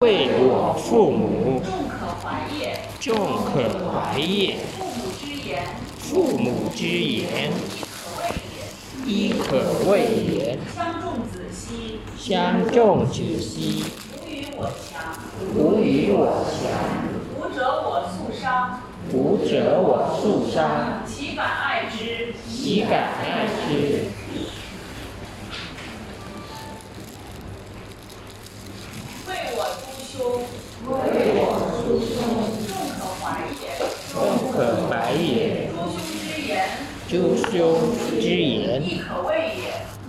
为我父母，众可怀也。父母之言，父母之言，亦可谓也。相重子兮，无与我强。无与我强。吾者我素伤，吾者我素伤，岂敢爱之？岂敢爱之？兄，为我诸兄，众可怀也。众可怀也。诸兄之言，诸兄之言，亦可谓也。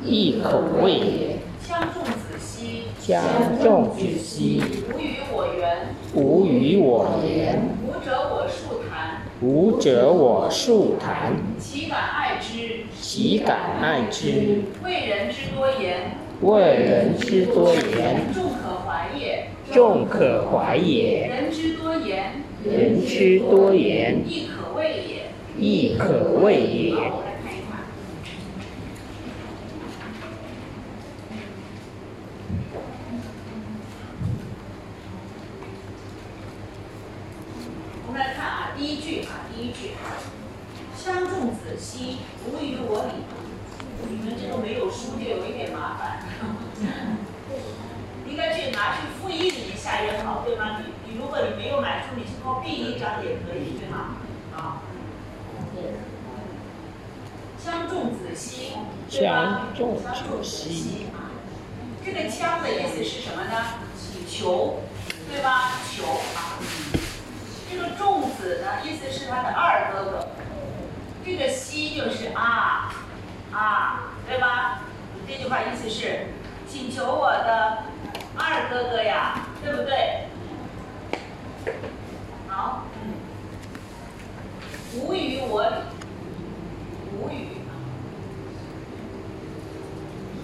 亦可谓也。相众子兮，相众子兮，无与我言。无与我言。吾者我述谈，吾者我述谈，岂敢爱之？岂敢爱之？为人之多言，为人之多言，众可怀也。众可怀也。人之多言，人之多言，亦可畏也。亦可畏也。好，我来看一看。我们来看啊，第一句啊，第一句，相仲子兮，无与我礼。你们这个没有书就有一点麻烦，应该去拿去复印一下也好，对吗？你你如果你没有买书，你去给我印一张也可以，对吗？啊。相重子兮，对吧？相重子兮。这个“相”的意思是什么呢？求，对吧？求啊。这个重子呢，意思是他的二哥哥。这个“兮”就是啊啊，对吧？这句话意思是，请求我的二哥哥呀，对不对？好，嗯。无与我理，无与。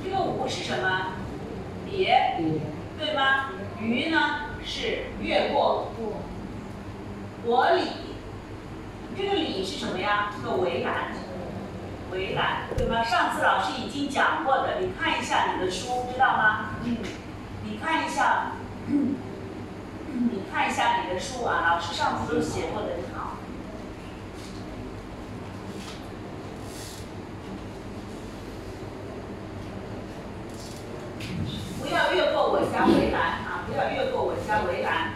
这个无是什么？别，对吗？于呢是越过。我理，这个理是什么呀？这个围栏，围栏，对吗？上次老师已经讲过的，你看一下你的书，知道吗？嗯，看一下，你看一下你的书啊，老师上次都写过的，很好。不要越过我家围栏啊！不要越过我家围栏。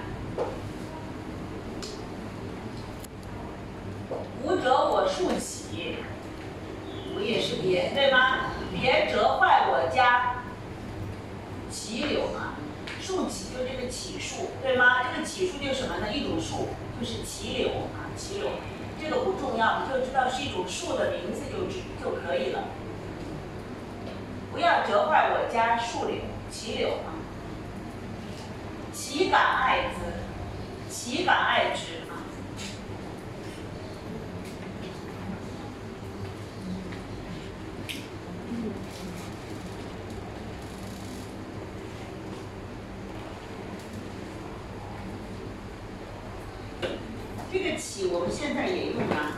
吾者我竖起，我也是别，对吗？别折坏我家杞柳啊！竖起就这个起树，对吗？这个起树就是什么呢？一种树，就是杞柳啊，杞柳。这个不重要，你就知道是一种树的名字就就可以了。不要折坏我家树柳。杞柳啊，岂敢爱之？岂敢爱之啊？这个“起”我现在也用啊。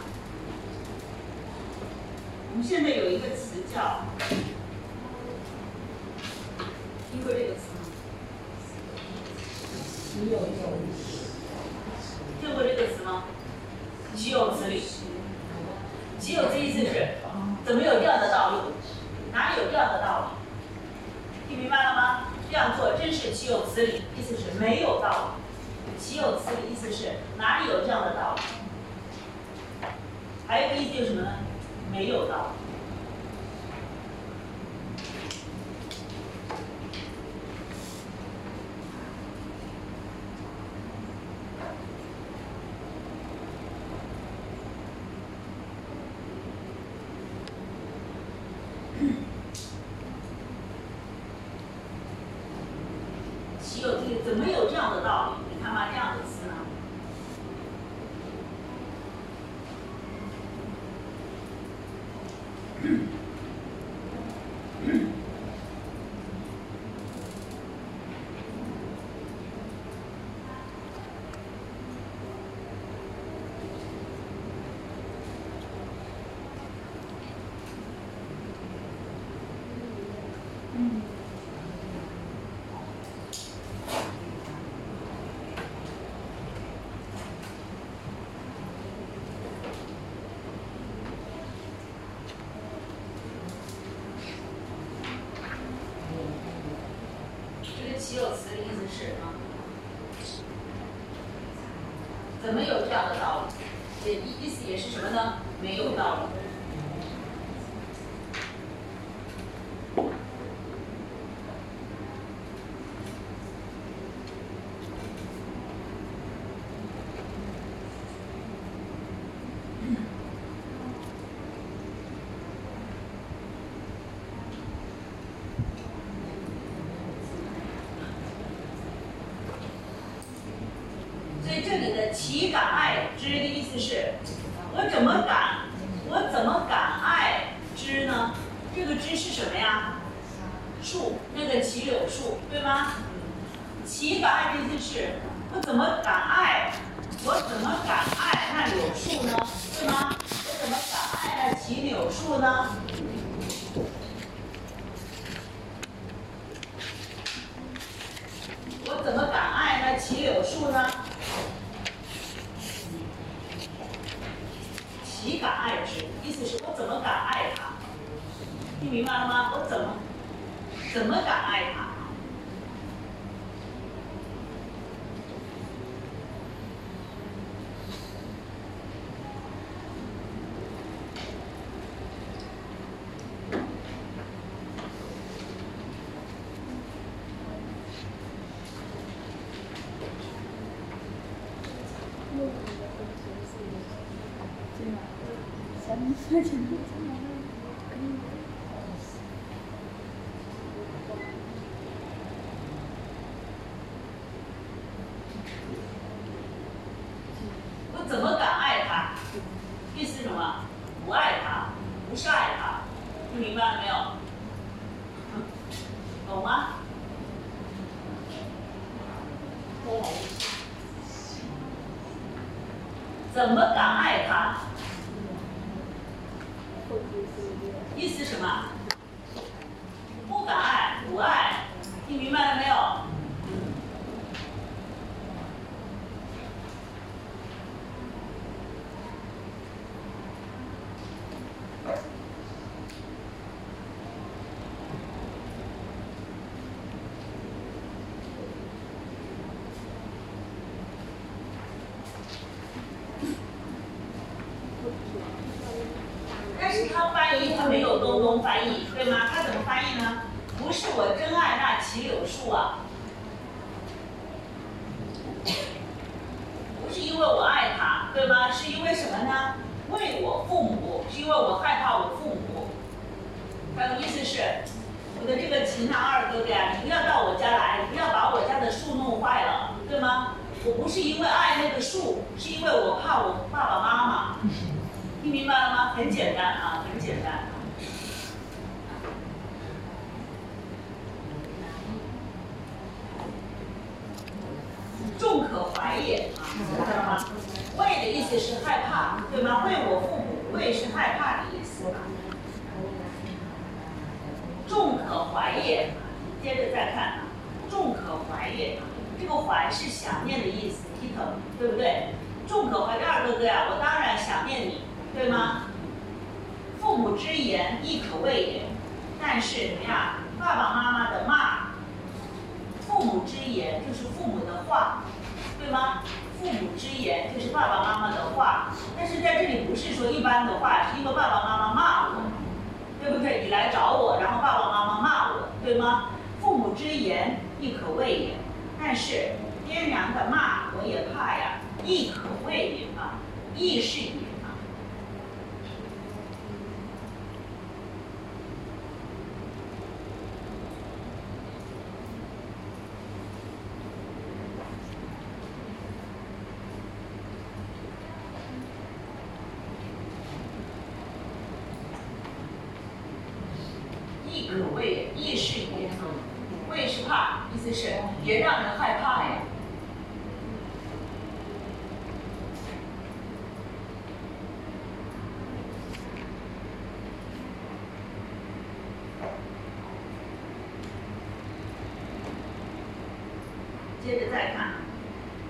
接着再看，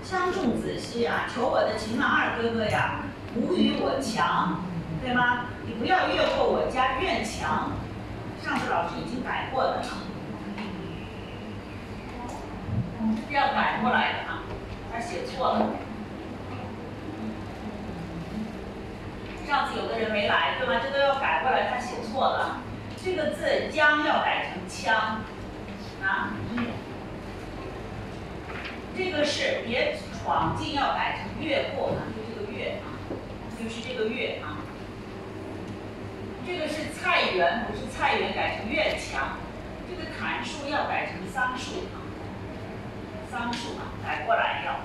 相中子虚啊，求我的秦郎二哥哥呀，无与我强，对吗？你不要越过我家院墙。上次老师已经改过的了。要改过来的啊，他写错了。上次有的人没来，对吗？这都要改过来，他写错了。这个字将要改成枪。这个是别闯进要改成“越过”啊，就这个“越”啊，就是这个“越”啊。这个是菜园，不是菜园，改成院墙。这个砍树要改成桑树啊，桑树啊，改过来要。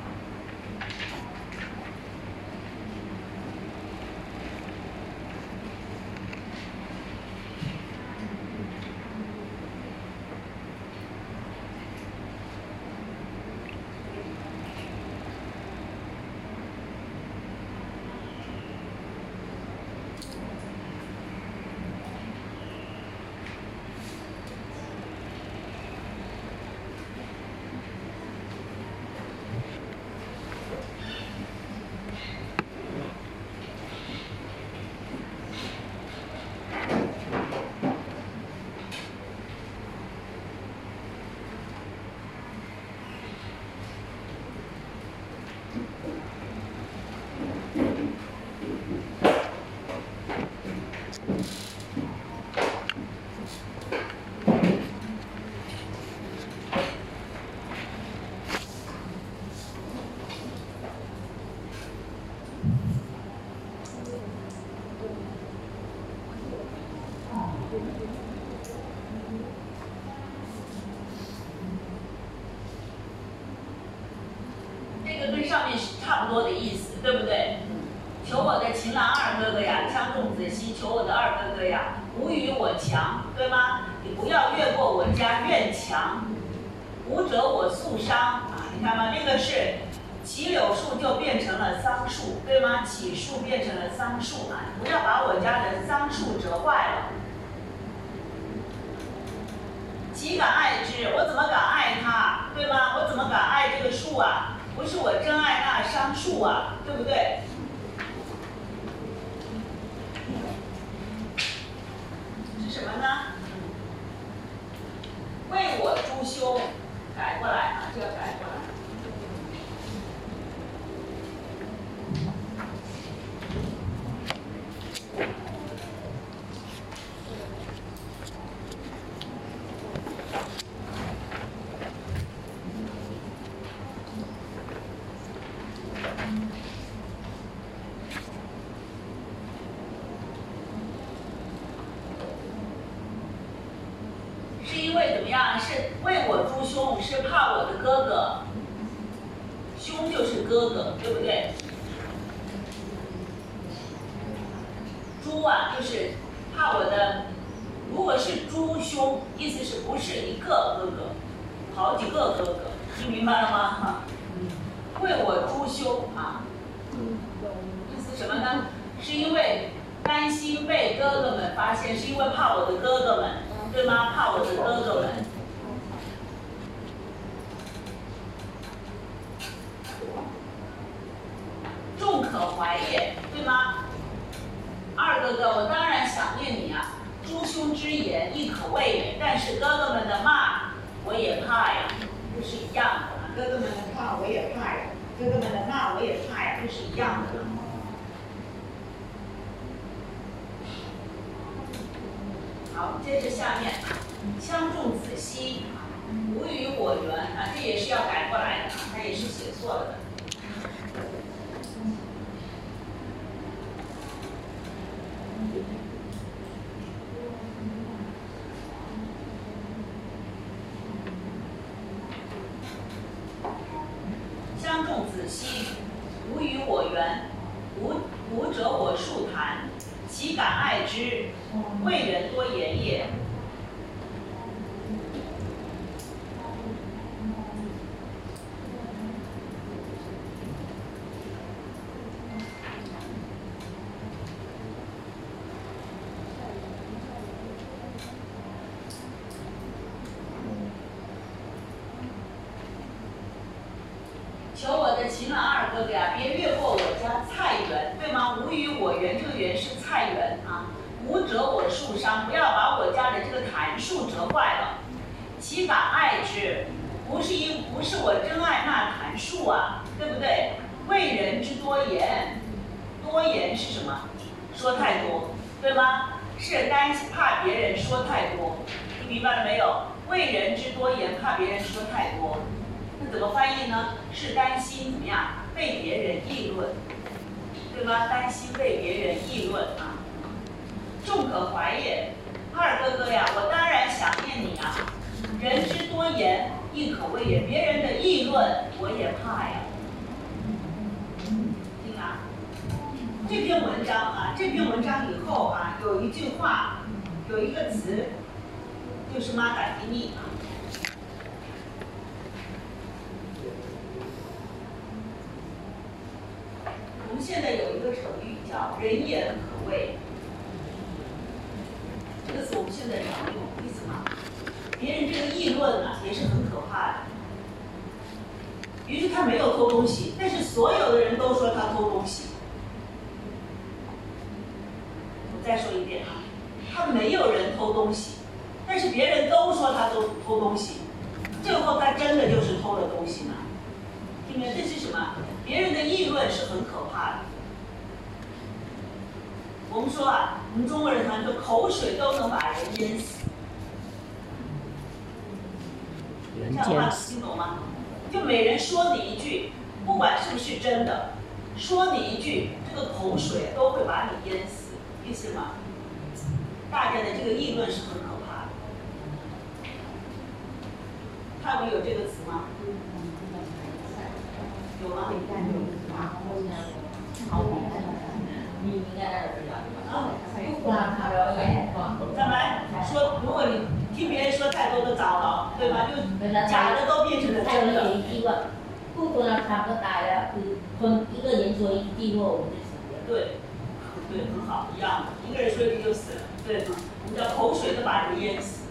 哥哥，对不对？猪啊，就是怕我的。如果是猪兄，意思是不是一个哥哥，好几个哥哥，听明白了吗？为我猪兄啊，意思什么呢？是因为担心被哥哥们发现，是因为怕我的哥哥们。对吗？怕我的哥哥们。众可怀也，对吗？二哥哥，我当然想念你啊！诸兄之言亦可畏也，但是哥哥们的骂我也怕呀，不是一样的。哥哥们的怕我也怕呀，哥哥们的骂我也怕呀，不是一样的。好，接着下面，枪中子兮，无与我缘啊，这也是要改过来的啊，他也是写错了的。我们说啊，我们中国人常说口水都能把人淹死。这样话听懂吗？就每人说你一句，不管是不是真的，说你一句，这个口水都会把你淹死，意思吗？大家的这个议论是很可怕的。他们有这个词吗？有吗？好，你应该知道。不关他的，对。们说，如果你听别人说太多的糟了，对吧？就假的都变成了真的一个。不关他不打呀，吞一个人说一滴墨我们就死了。对，对，很好，一样的。一个人说一句就死了。对，我们叫口水都把人淹死。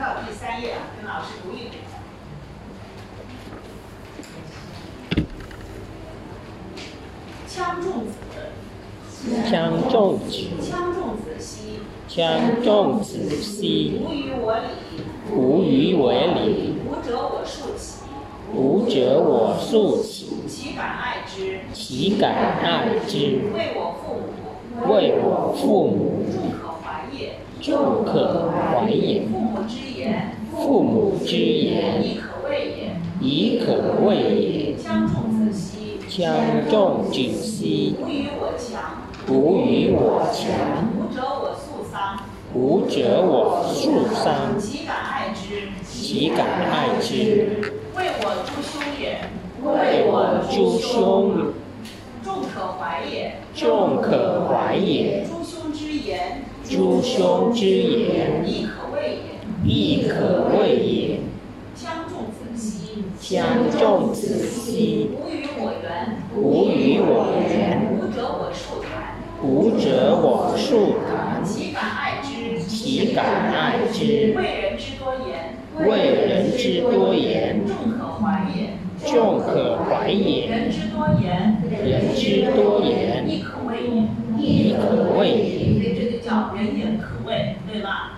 到第三页，跟老师读一读。羌仲子。羌仲子，羌仲子兮，羌仲子兮，无与我礼，无与我礼，吾者我恕其，我，岂敢爱之？岂敢爱之？为我父母，为我父母，众可怀也。父母之言，父母之言，亦可谓也。亦可谓也。将重子息，将与我强，不与我强。吾者我素丧，吾者我素丧，岂敢爱之？岂敢爱之？为我诸兄也，为我诸兄，众可怀也。众可怀也。诸兄之言，诸兄之言，亦可谓也。将重子息，将重子息，吾与我缘，吾与我缘。吾者我数谈，吾者我数谈，岂敢爱之？岂敢爱之？为人之多言，为人之多言，众可怀也。众可怀也。人之多言，人之多言，亦可谓也。亦可谓也。人言可畏，对吧？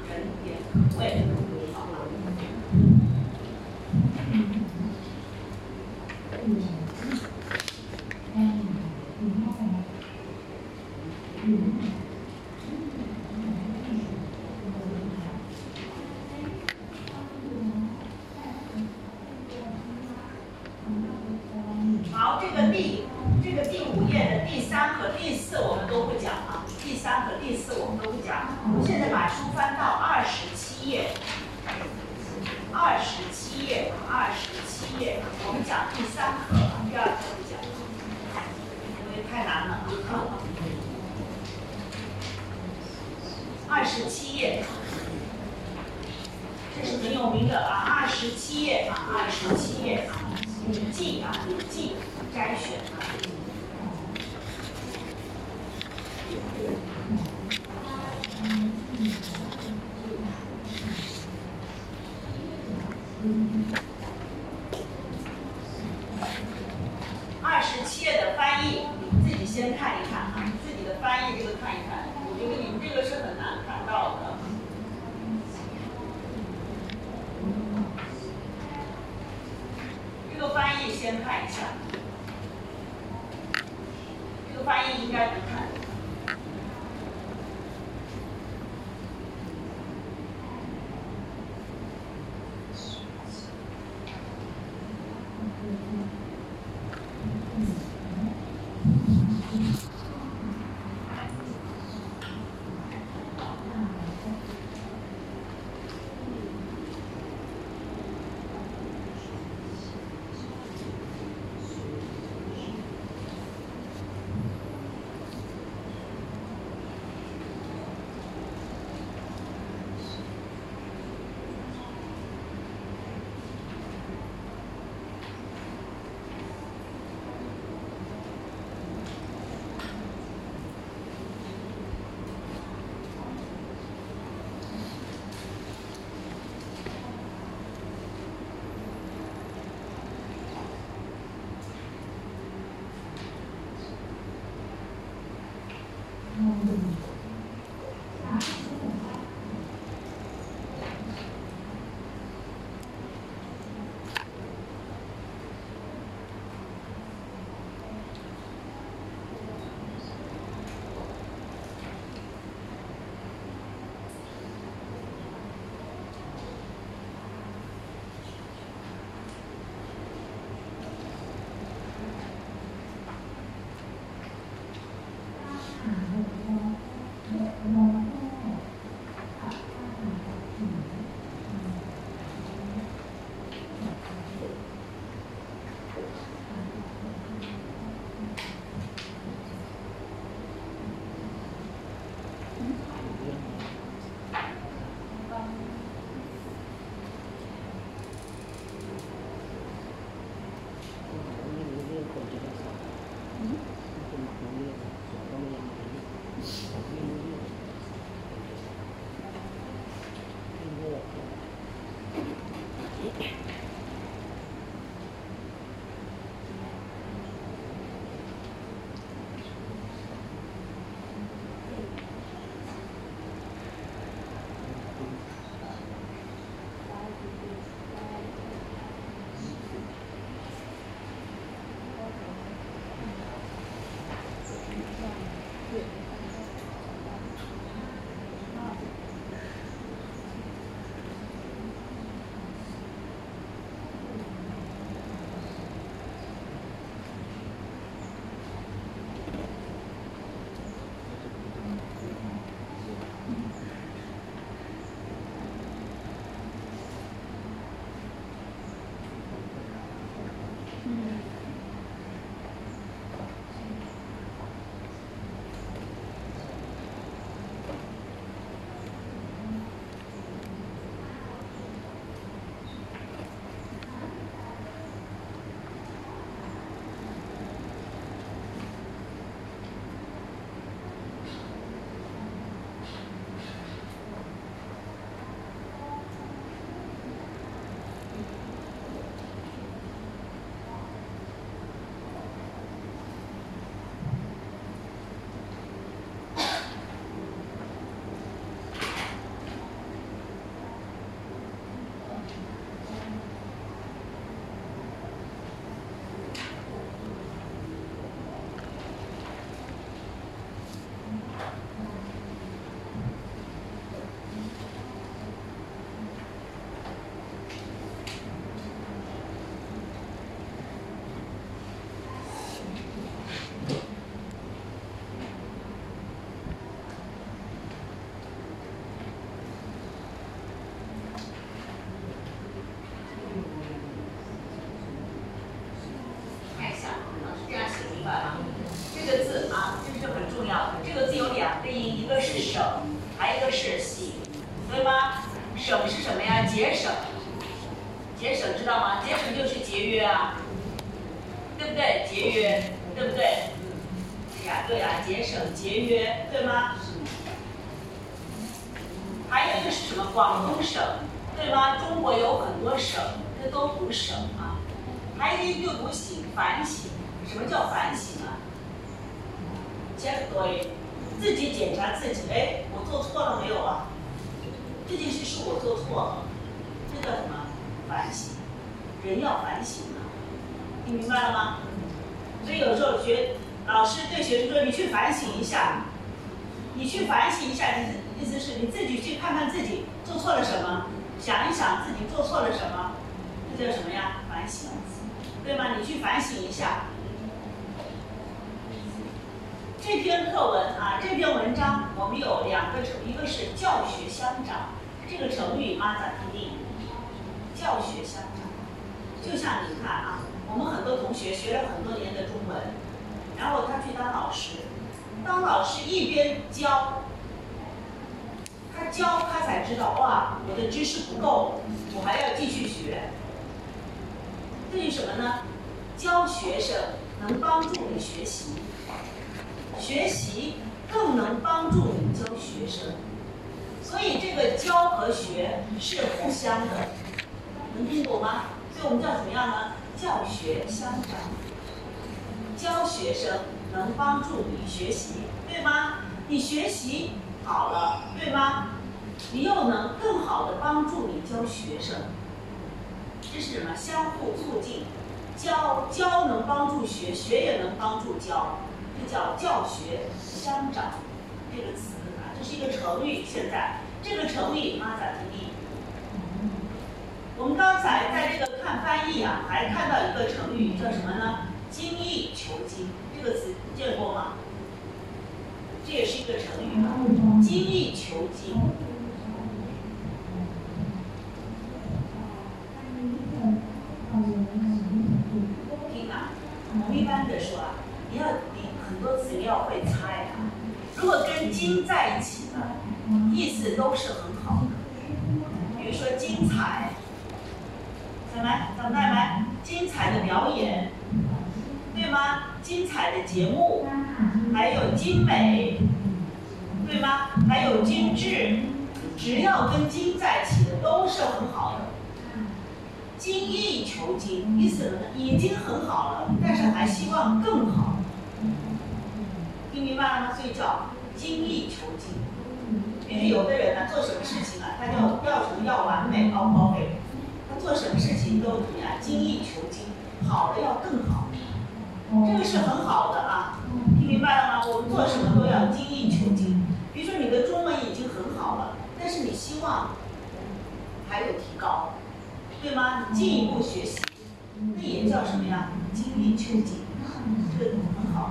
精致，只要跟精在一起的都是很好的。精益求精，意思呢已经很好了，但是还希望更好。听明白了吗？所以叫精益求精。比如有的人呢，做什么事情啊，他就要什么要完美，O 不 OK？他做什么事情都怎么样？精益求精，好的要更好。这个是很好的啊，听明白了吗？我们做什么都要精益求精。比如说你的中文已经很好了，但是你希望还有提高，对吗？进一步学习，那也叫什么呀？精益求精，这个很好。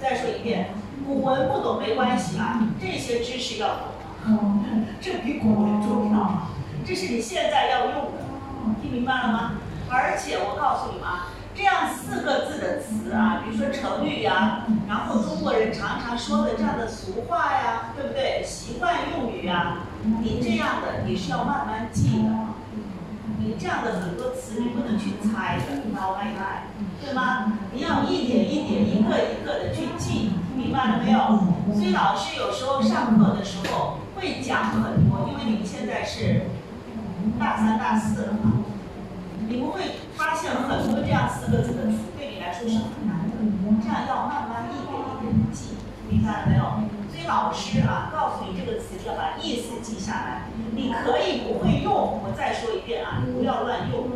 再说一遍，古文不懂没关系啊，这些知识要懂，这比古文重要，这是你现在要用的，听明白了吗？而且我告诉你们啊，这样四个字的词啊，比如说成语呀，然后中国人常常说的这样的俗话呀，对不对？习惯用语呀，你这样的你是要慢慢记的。你这样的很多词你不能去猜的，老外爱，对吗？你要一点一点、一个一个的去记，明白了没有？所以老师有时候上课的时候会讲很多，因为你们现在是大三、大四了嘛，你们会发现很多这样四个字的词对你来说是很难的，这样要慢慢一点一点的记，明白了没有？所以老师啊，告诉你这个词要把意思记下来。你可以不会用，我再说一遍啊，你不要乱用。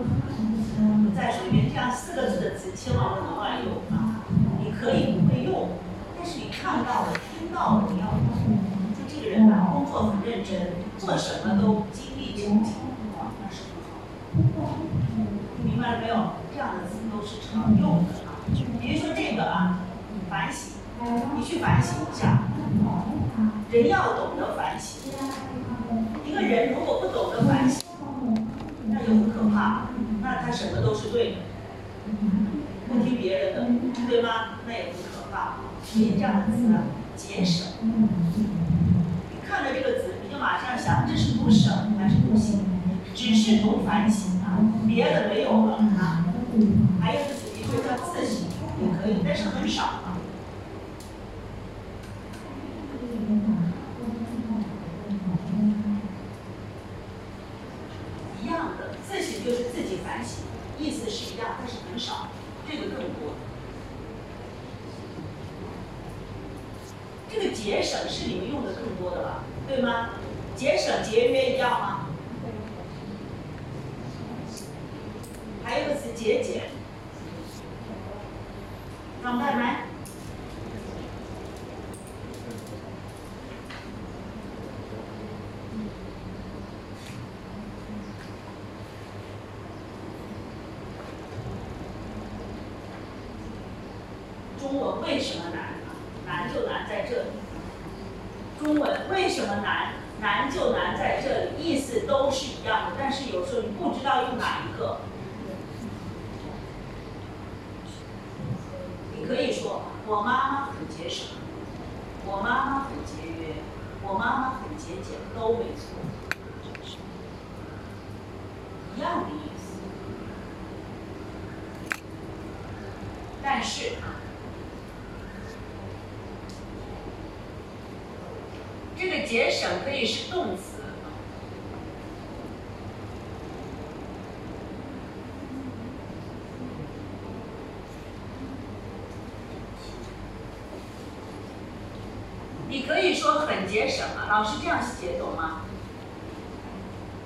我再说一遍，这样四个字的词千万不能乱用啊。你可以不会用，但是你看到了、听到了，你要用。就这个人啊，工作很认真，做什么都精益求精，啊，那是很好。听明白了没有？这样的词都是常用的啊。比如说这个啊，反省，你去反省一下。人要懂得反省。一个人如果不懂得反省，那就很可怕。那他什么都是对的，不听别人的，对吗？那也很可怕。所以这样的词啊，节省。看了这个词，你就马上想，这是不省还是不行？只是读反省，别的没有了啊。还有一个词，一个叫自省。也可以，但是很少啊。一样的，自省就是自己反省，意思是一样，但是很少，这个更多。这个节省是你们用的更多的了，对吗？节省节约一样吗？还有一个是节俭，明白没？中文为什么难呢？难就难在这里。中文为什么难？难就难在这里，意思都是一样的，但是有时候你不知道用哪一个。你可以说我妈妈很节省，我妈妈很节约，我妈妈很节俭，都没错，一样的意思。但是啊，这个节省可以是动词。你可以说很节省啊，老师这样写懂吗？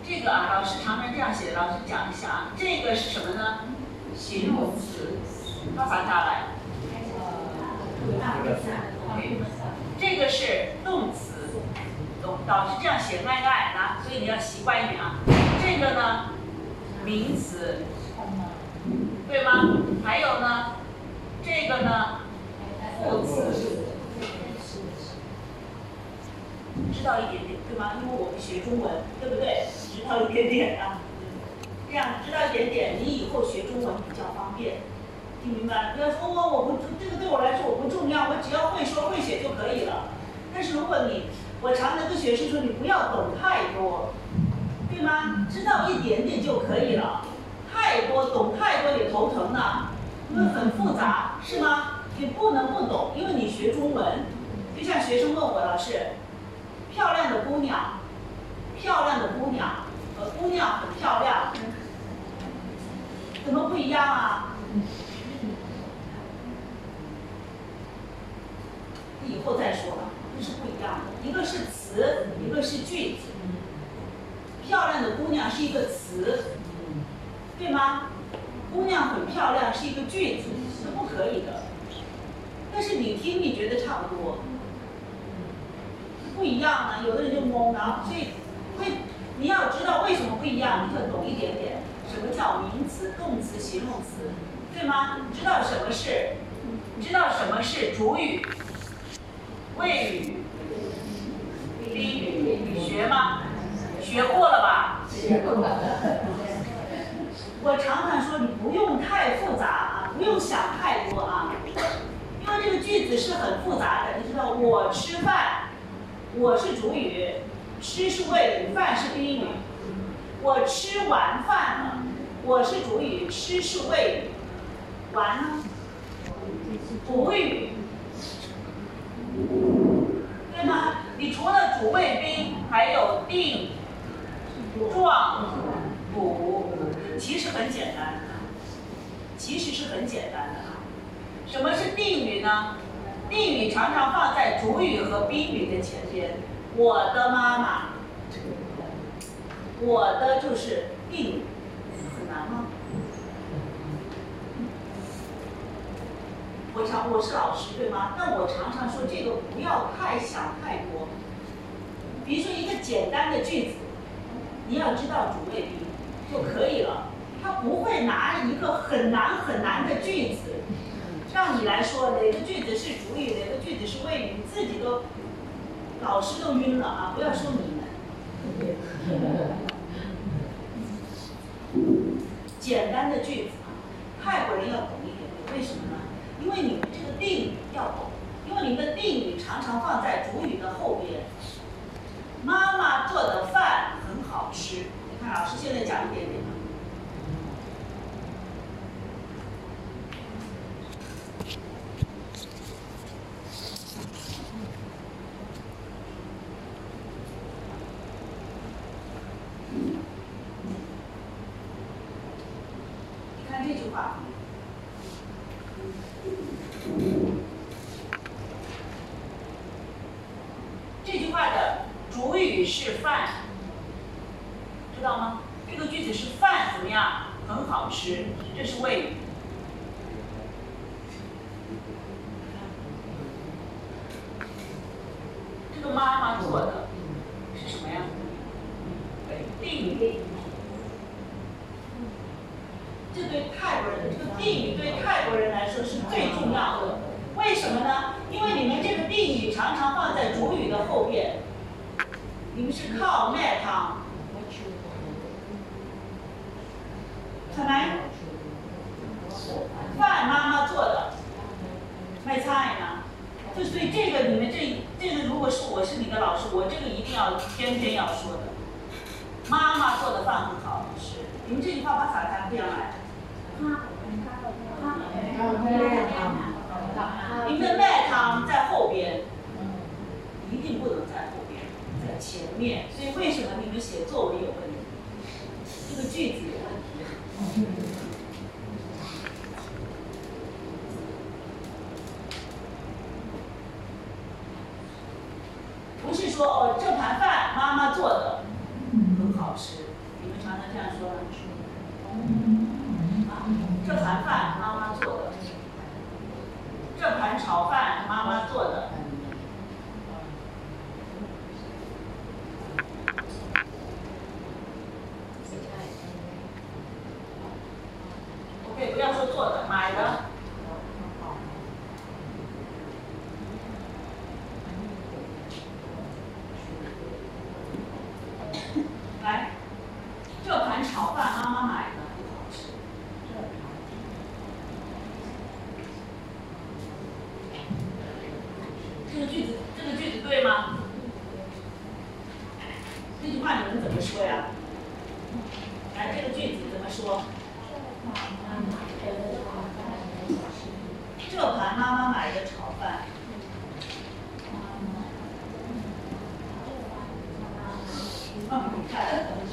这个啊，老师常常这样写，老师讲一下啊，这个是什么呢？形容词，把它下来。这个是动词，懂？老师这样写爱爱啊，所以你要习惯一点啊。这个呢，名词，对吗？还有呢，这个呢，副词。知知道一点点，对吗？因为我们学中文，对不对？知道一点点啊，这样知道一点点，你以后学中文比较方便，听明白？不要说我我不这个对我来说我不重要，我只要会说会写就可以了。但是如果你，我常常跟学生说，你不要懂太多，对吗？知道一点点就可以了，太多懂太多也头疼呢，因为很复杂，是吗？你不能不懂，因为你学中文，就像学生问我老师。漂亮的姑娘，漂亮的姑娘和姑娘很漂亮，怎么不一样啊？以后再说了，这是不一样的。一个是词，一个是句子。漂亮的姑娘是一个词，对吗？姑娘很漂亮是一个句子，是不可以的。但是你听，你觉得差不多。不一样呢，有的人就懵了，所以会你要知道为什么不一样，你就懂一点点，什么叫名词、动词、形容词，对吗？知道什么是，你知道什么是主语、谓语、宾语，学吗？学过了吧？学过了。我常常说你不用太复杂啊，不用想太多啊，因为这个句子是很复杂的，你知道，我吃饭。我是主语，吃是谓语，饭是宾语。我吃完饭了，我是主语，吃是谓语，完呢？主语，对吗？你除了主谓宾，还有定、状、补，其实很简单，其实是很简单的。什么是定语呢？定语常常放在主语和宾语的前边。我的妈妈，我的就是定语，很难吗？我常我是老师对吗？但我常常说这个不要太想太多。比如说一个简单的句子，你要知道主谓宾就可以了。他不会拿一个很难很难的句子。让你来说哪个句子是主语，哪个句子是谓语，你自己都老师都晕了啊！不要说你们，简单的句子啊，泰国人要懂一点点，为什么呢？因为你们这个定语要懂，因为你们的定语常常放在主语的后边。妈妈做的饭很好吃，你看老师现在讲一点点。咱妈妈买的炒饭。嗯你看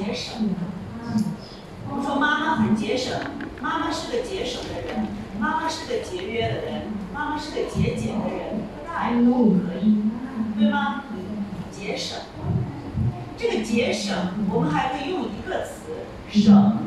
节省。我们说妈妈很节省，妈妈是个节省的人，妈妈是个节约的人，妈妈是个节俭的人，都可以，对吗？节省。这个节省，我们还可以用一个词省。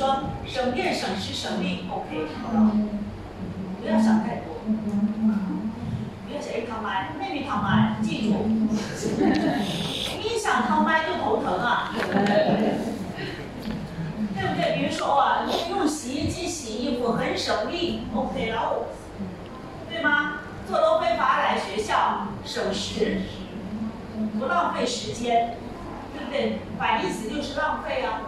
说省电省时省力，OK，好了，不要想太多，不要想一，躺麦，妹妹躺麦，记住，你想躺麦就头疼啊，对不对？比如说哇，用洗衣机洗衣服很省力，OK，然后，对吗？坐楼非法来学校省时，不浪费时间，对不对？反义词就是浪费啊。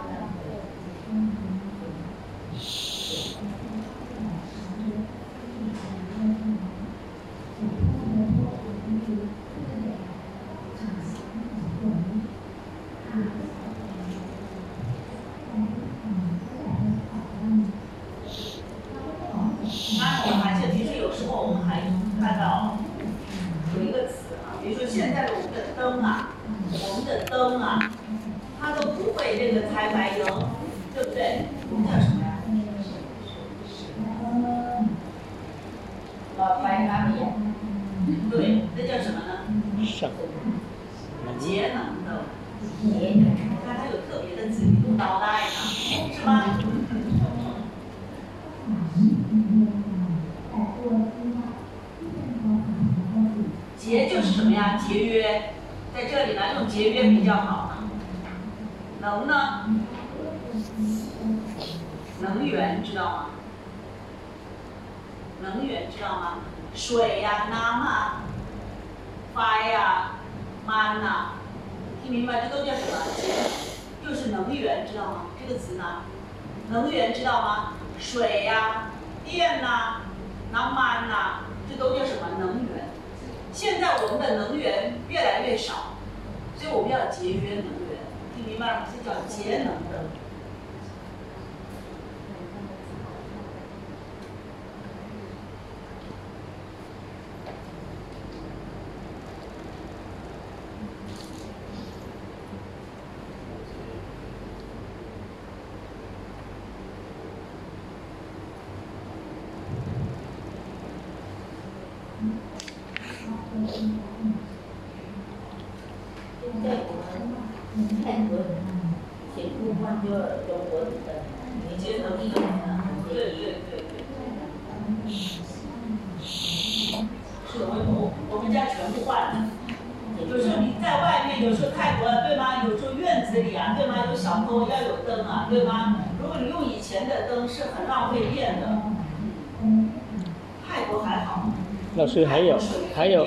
是还有还有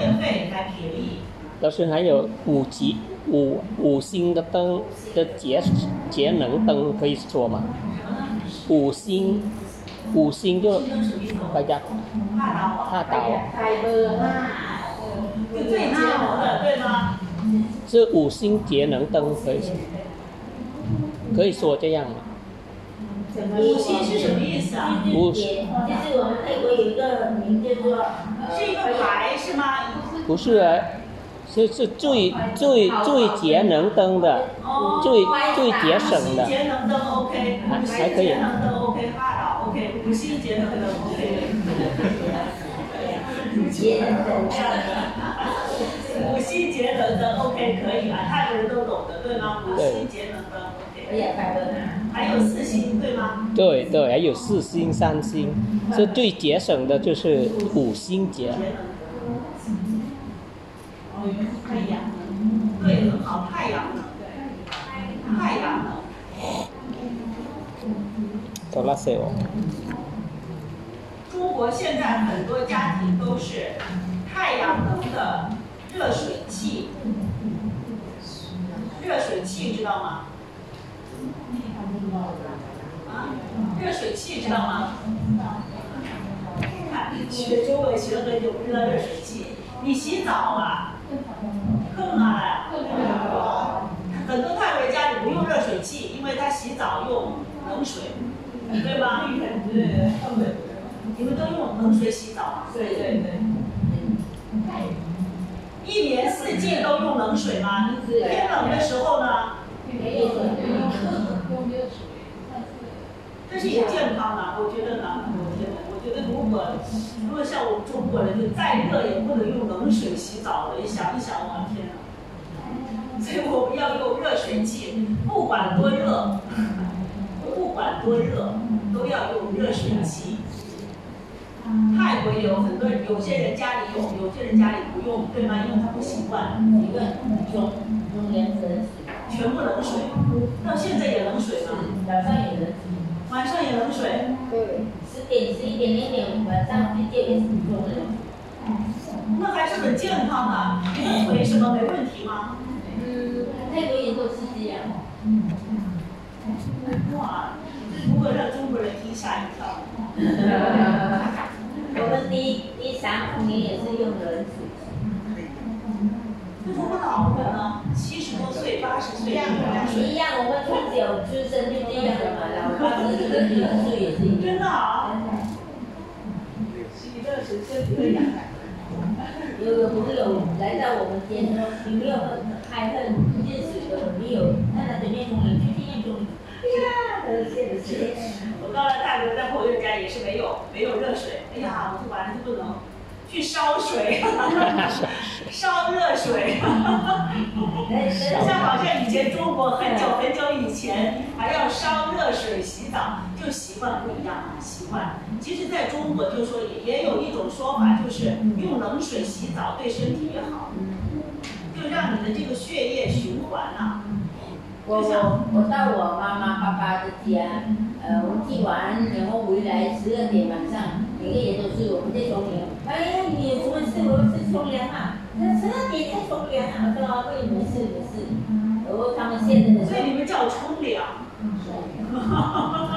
老是还有五级五五星的灯的节节能灯可以说吗？五星五星就大家怕打哦这五星节能灯可以说可以说这样吗？五星是什么意思啊？五星。不是，是是最最最节能灯的，最最节省的。节能灯 OK，还可以节能灯 OK，好的 OK，五星节能灯 OK。五星节能灯 OK 可以了，太多人都懂的对吗？五星节能灯 OK，我也快乐。还有四星，对吗？对对，还有四星、三星，这最节省的就是五星节。节能哦，太阳能，对，很好，太阳能，太阳能。多拉塞哦，中国现在很多家庭都是太阳能的热水器，热水器知道吗？热水器知道吗？看，学中文学了很久，不知道热水器。你洗澡啊？更啊很多泰国人家里不用热水器，因为他洗澡用冷水，对吧？对，你们都用冷水洗澡吗？对对对。一年四季都用冷水吗？天冷的时候呢？了。这是也健康啊，我觉得呢，我觉得，我觉得如果如果像我们中国人，就再热也不能用冷水洗澡了，你想一想，我天呐！所以我们要用热水器，不管多热，不管多热，都要用热水器。泰国也有很多人，有些人家里有，有些人家里不用，对吗？因为他不习惯，一个中中间分全部冷水，到现在也冷水吗？早上有人晚上也冷水。对，十点十一点零点晚上睡觉也是中人。那还是很健康的。你的腿什么没问题吗？嗯，泰国也都是这样。哇，这如果让中国人听吓一跳。我们第第三五年也是用冷水。那如果老人呢？七十多岁、八十岁用冷水，一样，我们从小出生就这样的嘛，然后八十岁、九十岁也是一样。真的啊？有有朋友来到我们店说，有没有开恨热水的？没有，那他整天冲凉就这样冲。哎呀，都现在是。我到了泰国，在朋友家也是没有没有热水。哎呀，我说完了就不能。去去烧水，烧热水 像好像以前中国很久很久以前还要烧热水洗澡，就习惯不一样啊，习惯。其实在中国就说也也有一种说法，就是用冷水洗澡对身体越好，就让你的这个血液循环啊。我我我到我妈妈爸爸的家，呃，我寄完然后回来十二点晚上，每个人都是我们在冲凉。哎，你有什么事？我是冲凉啊。那十二点在冲凉啊？我说对，没事没事。然后他们现在的。所以你们叫冲凉。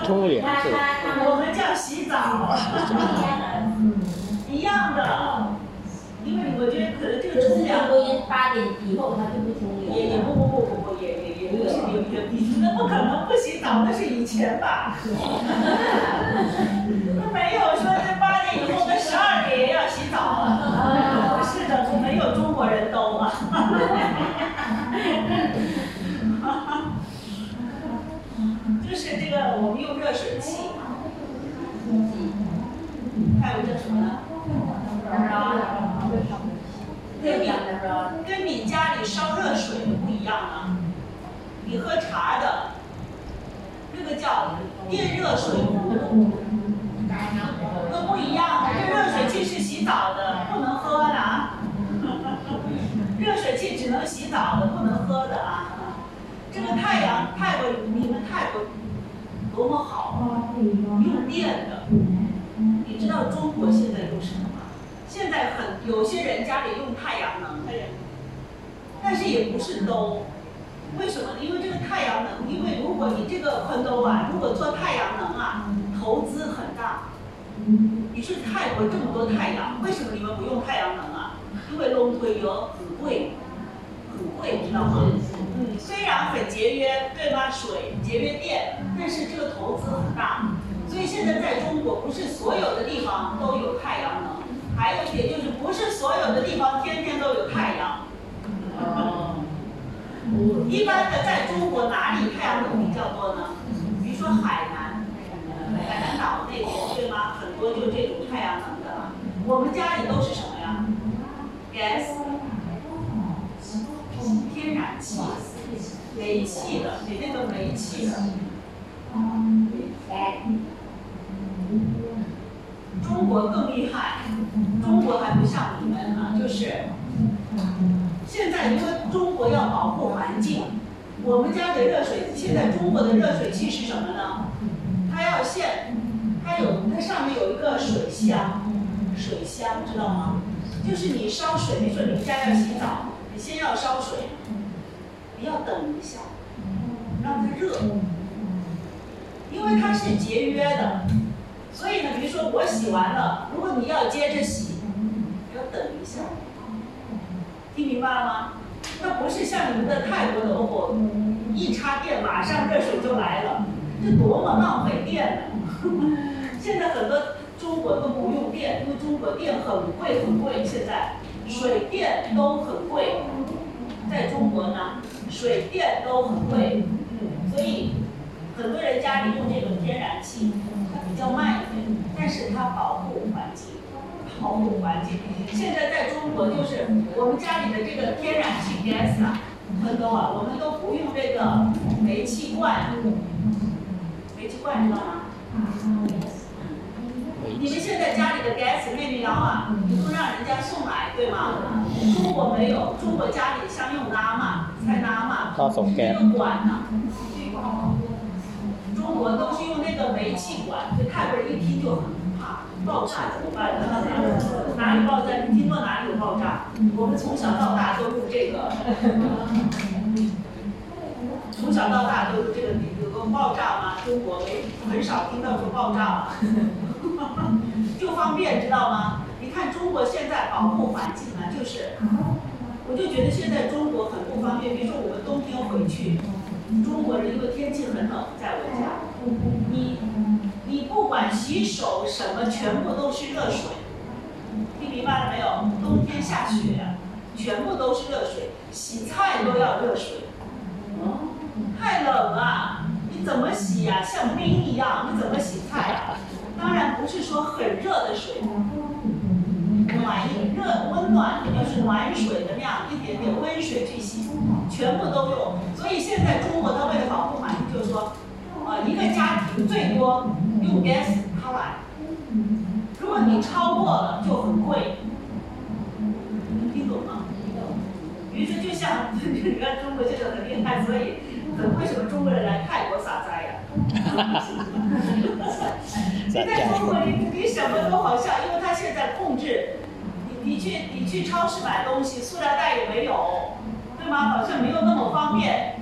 冲凉他我们叫洗澡。一样的。因为我觉得可能这个冲凉。八点以后他就不冲凉。也也不不不不不也也。不是有有你那不可能不洗澡，那是以前吧？那没有说以后跟十二点也要洗澡啊？是的，没有中国人都啊。就是这个，我们用热水器，还有叫什么呢？跟你跟你家里烧热水的不一样啊。你喝茶的，那个叫电热水壶，不一样的。这热水器是洗澡的，不能喝的啊。热水器只能洗澡的，不能喝的啊。这个太阳，泰国你们泰国多么好啊，用电的。你知道中国现在用什么吗？现在很有些人家里用太阳能，但是也不是都。为什么呢？因为这个太阳能，因为如果你这个昆都啊，如果做太阳能啊，投资很大。你说泰国这么多太阳，为什么你们不用太阳能啊？因为龙推油很贵，很贵，知道吗？嗯，虽然很节约，对吧？水节约电，但是这个投资很大。所以现在在中国，不是所有的地方都有太阳能，还有一点就是，不是所有的地方天天都有太阳。哦一般的，在中国哪里太阳能比较多呢？比如说海南，海南岛那边对吗？很多就这种太阳能的。我们家里都是什么呀？gas，天然气，煤气的，你那个煤气的。中国更厉害，中国还不像你们啊，就是。现在因为中国要保护环境，我们家的热水，现在中国的热水器是什么呢？它要现，它有，它上面有一个水箱，水箱知道吗？就是你烧水，你说你们家要洗澡，你先要烧水，你要等一下，让它热，因为它是节约的，所以呢，比如说我洗完了，如果你要接着洗，要等一下。听明白了吗？它不是像你们的泰国的 OPPO，一插电马上热水就来了，这多么浪费电呢？现在很多中国都不用电，因为中国电很贵很贵，现在水电都很贵，在中国呢，水电都很贵，所以很多人家里用这种天然气，它比较慢一点，但是它保护环境。保护环境。现在在中国，就是我们家里的这个天然气 gas 啊，很多啊，我们都不用这个煤气罐。煤气罐知道吗？你们现在家里的 gas 面面羊啊，你都让人家送来，对吗？中国没有，中国家里像用拉嘛，菜拉嘛，这个管呢。中国都是用那个煤气管，这泰国人一听就很怕。爆炸怎么办呢？哪里爆炸？你听过哪里有爆炸？我们从小到大都用这个，从小到大都用这个。爆炸吗？中国没很少听到说爆炸了，就方便知道吗？你看中国现在保护环境呢，就是，我就觉得现在中国很不方便。比如说我们冬天回去，中国人因为天气很冷，在我家，你。你不管洗手什么，全部都是热水，听明白了没有？冬天下雪，全部都是热水，洗菜都要热水。太冷了，怎么洗呀？像冰一样，你怎么洗菜啊？当然不是说很热的水，暖热温暖，要是暖水的那样一点点温水去洗，全部都用。所以现在中国它为了保护环境，就是说，呃，一个家庭最多用 gas 它来，如果你超过了就很贵。能听懂吗？于是就像 你看中国现在很厉害，所以为什么中国人来泰国撒灾呀？你在中国你你什么都好笑，因为他现在控制，你你去你去超市买东西，塑料袋也没有，对吗？好像没有那么方便。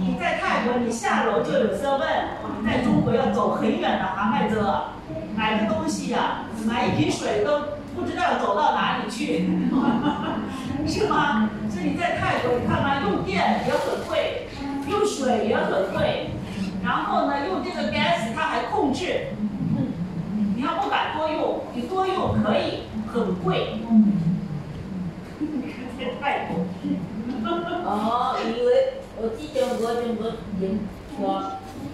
你在泰国你下楼就有 seven，你在中国要走很远的航海车，买个东西呀，买一瓶水都不知道要走到哪里去，是吗？所以你在泰国你看嘛，用电也很贵，用水也很贵，然后呢用这个 gas 它还控制。你要不敢多用，你多用可以很贵。在太多。哦，以为我之前我中国人说，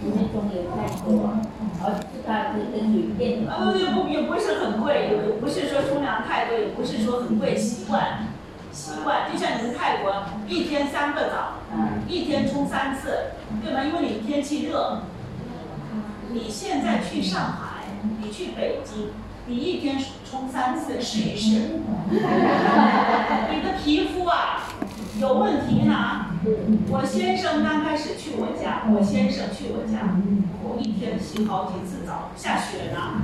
我们中有泰国，而是它这个水电。啊不不也不是很贵，也不是说冲凉太多，也不是说很贵，习惯，习惯。就像你们泰国一天三个澡，一天冲三次，对吗？因为你天气热。你现在去上海。你去北京，你一天冲三次，试一试。你的皮肤啊有问题呢。我先生刚开始去我家，我先生去我家，我一天洗好几次澡，下雪呢，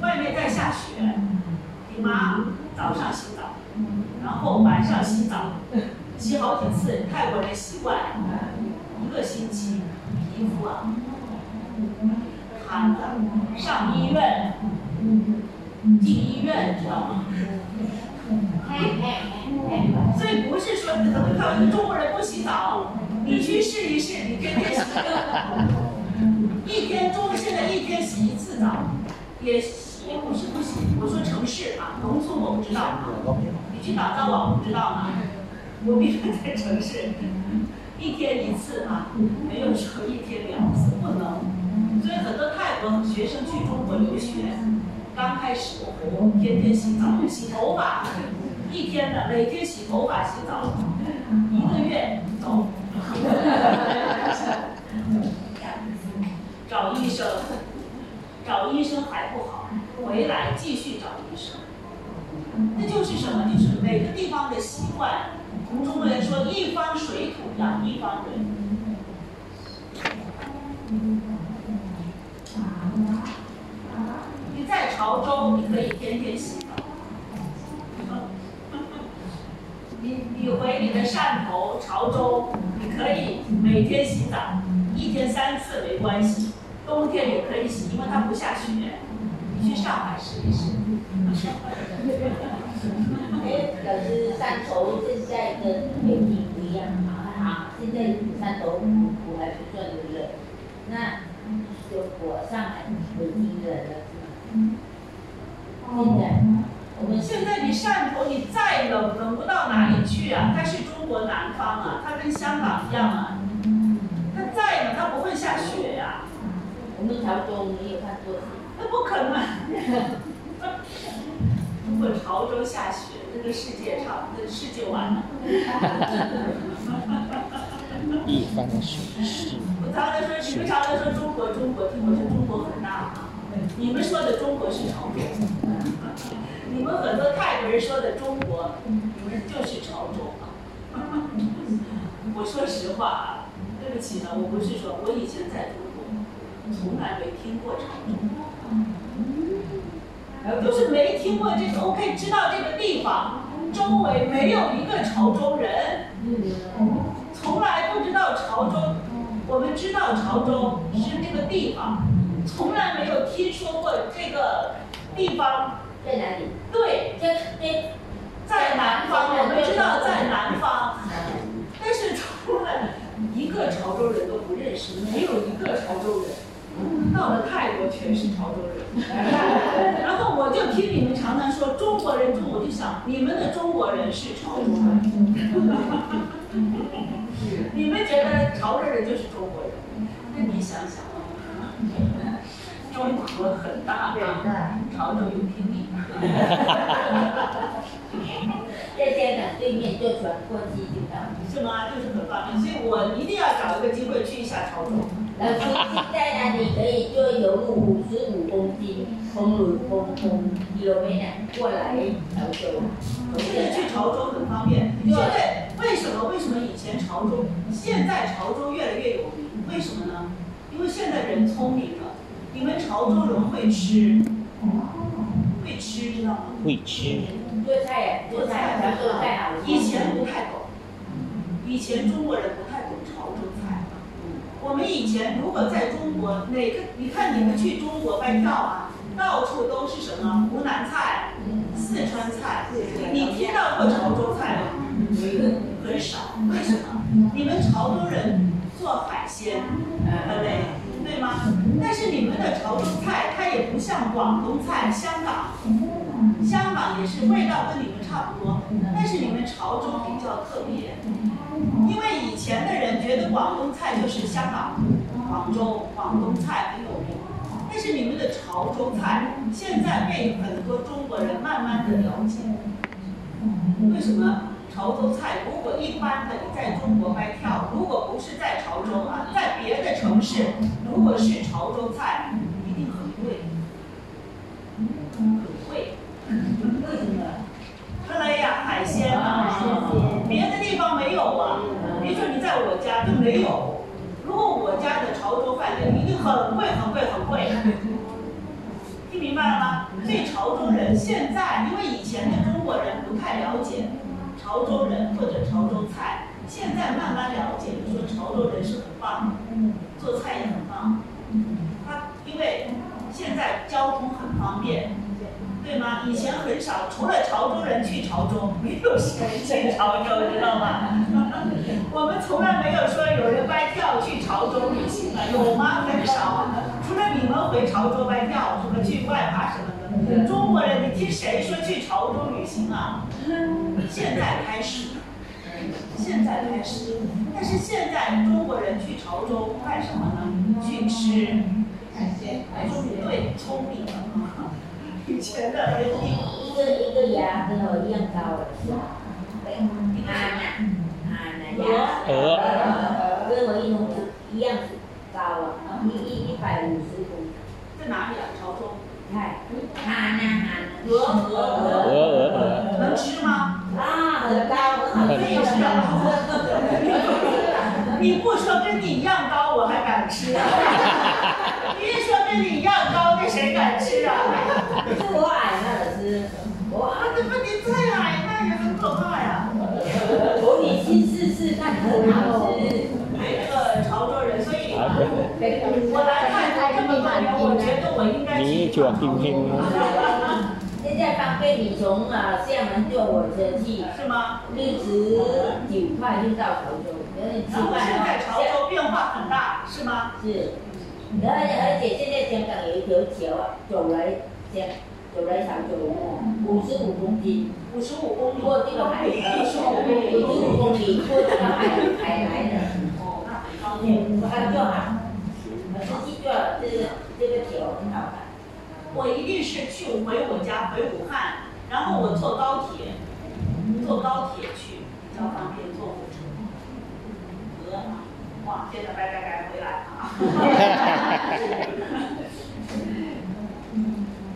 外面在下雪，你妈早上洗澡，然后晚上洗澡，洗好几次。泰国人习惯，一个星期皮肤啊。上医院，进医院，知道吗？所以不是说怎么看中国人不洗澡，你去试一试，你天天洗，一天中现在一天洗一次澡，也洗不是不洗。我说城市啊，农村我不知道，你去打造网不知道吗？我们在城市，一天一次啊，没有说一天两次，不能。所以很多泰国学生去中国留学，刚开始我天天洗澡、洗头发，一天的每天洗头发、洗澡，一个月走，找医生，找医生还不好，回来继续找医生。那就是什么？就是每个地方的习惯。我们中国人说“一方水土养一方人”。你在潮州，你可以天天洗澡。你你回你的汕头、潮州，你可以每天洗澡，一天三次没关系。冬天也可以洗，因为它不下雪。你去上海试一试。哎，可是汕头现在跟北京不一样啊！现在汕头我还不算热，那。就火上海北京的了，现在，我们现在你汕头你再冷冷不到哪里去啊？它是中国南方啊，它跟香港一样啊。它再冷它不会下雪呀。我们潮州没有看过。那不可能。如果潮州下雪，那个世界上，那世界完了。一方水势。我常常说，你们常常说中国，中国，听我说中国很大啊。你们说的中国是潮州，你们很多泰国人说的中国，你们就是潮州啊。我说实话啊，对不起呢，我不是说，我以前在中国，从来没听过潮州，就是没听过这个。OK，知道这个地方，周围没有一个潮州人。从来不知道潮州，我们知道潮州是那个地方，从来没有听说过这个地方在哪里。对，在在南方，我们知道在南方，但是从来一个潮州人都不认识，没有一个潮州人。到了泰国全是潮州人，然后我就听你们常常说中国人，中我就想你们的中国人是潮州人。你们觉得潮州人就是中国人？那你想想，中国很大，潮州有听力。点就转过去就到。是吗？就是很方便，所以我一定要找一个机会去一下潮州。老师现在呢，你可以坐游路五十五公斤，公路公公 kilometer 过来潮州。现在去潮州很方便。现在为什么？为什么以前潮州，现在潮州越来越有名？为什么呢？因为现在人聪明了。你们潮州人会吃，会吃，知道吗？会吃。做菜，做菜，做菜好。以前不太懂，以前中国人不。我们以前如果在中国哪个，你看你们去中国拍票啊，到处都是什么湖南菜、四川菜，你听到过潮州菜吗？很少。为什么？你们潮州人做海鲜很累，对吗？但是你们的潮州菜，它也不像广东菜、香港。香港也是味道跟你们差不多，但是你们潮州比较特别，因为以前的人觉得广东菜就是香港、广州广东菜很有名，但是你们的潮州菜现在被很多中国人慢慢的了解。为什么潮州菜如果一般的你在中国卖跳，如果不是在潮州啊，在别的城市，如果是潮州菜，一定很贵，很贵。为什么？看来呀，海鲜啊，别的地方没有啊。比如说你在我家就没有。如果我家的潮州饭店一定很贵很贵很贵。听明白了吗？所以潮州人现在，因为以前的中国人不太了解潮州人或者潮州菜，现在慢慢了解，说潮州人是很棒，做菜也很棒。他因为现在交通很方便。对吗？以前很少，除了潮州人去潮州，没有谁去潮州，知道吗？我们从来没有说有人掰票去潮州旅行的，有吗？很少。除了你们回潮州掰票，什么去外华什么的，中国人，你听谁说去潮州旅行啊？现在开始，现在开始。但是现在中国人去潮州干什么呢？去吃海鲜，对，聪明了。以前的一个一个牙跟我一样高的，啊呐啊呐牙，跟我一模一样高啊，一一一百五十公在哪里啊？潮州。鹅鹅鹅鹅鹅。能吃吗？啊，很高，很可以吃你不说跟你一样高，我还敢吃啊？你一说跟你一样高，那谁敢吃啊？是我矮那老师，我啊，怎么你再矮，那也很可怕呀。我你先试试看，很好吃。那个潮州人，所以我来看这么多年，我觉得我应该去。你听听。现在方便你从啊厦门坐火车去，是吗？日值九块就到潮州。然后现在潮州变化很大，是吗？是。而而且现在香港有一条桥啊，走来香，走来潮州，五十五公斤，五十五公里过这个海，五十五公里过这个海海来的。哦，那很方便。那就好。我自己坐这个这个桥很好看。我一定是去回我家回武汉，然后我坐高铁，坐高铁去比较方便，坐火车。得啊。哇，现在该该该回来啊！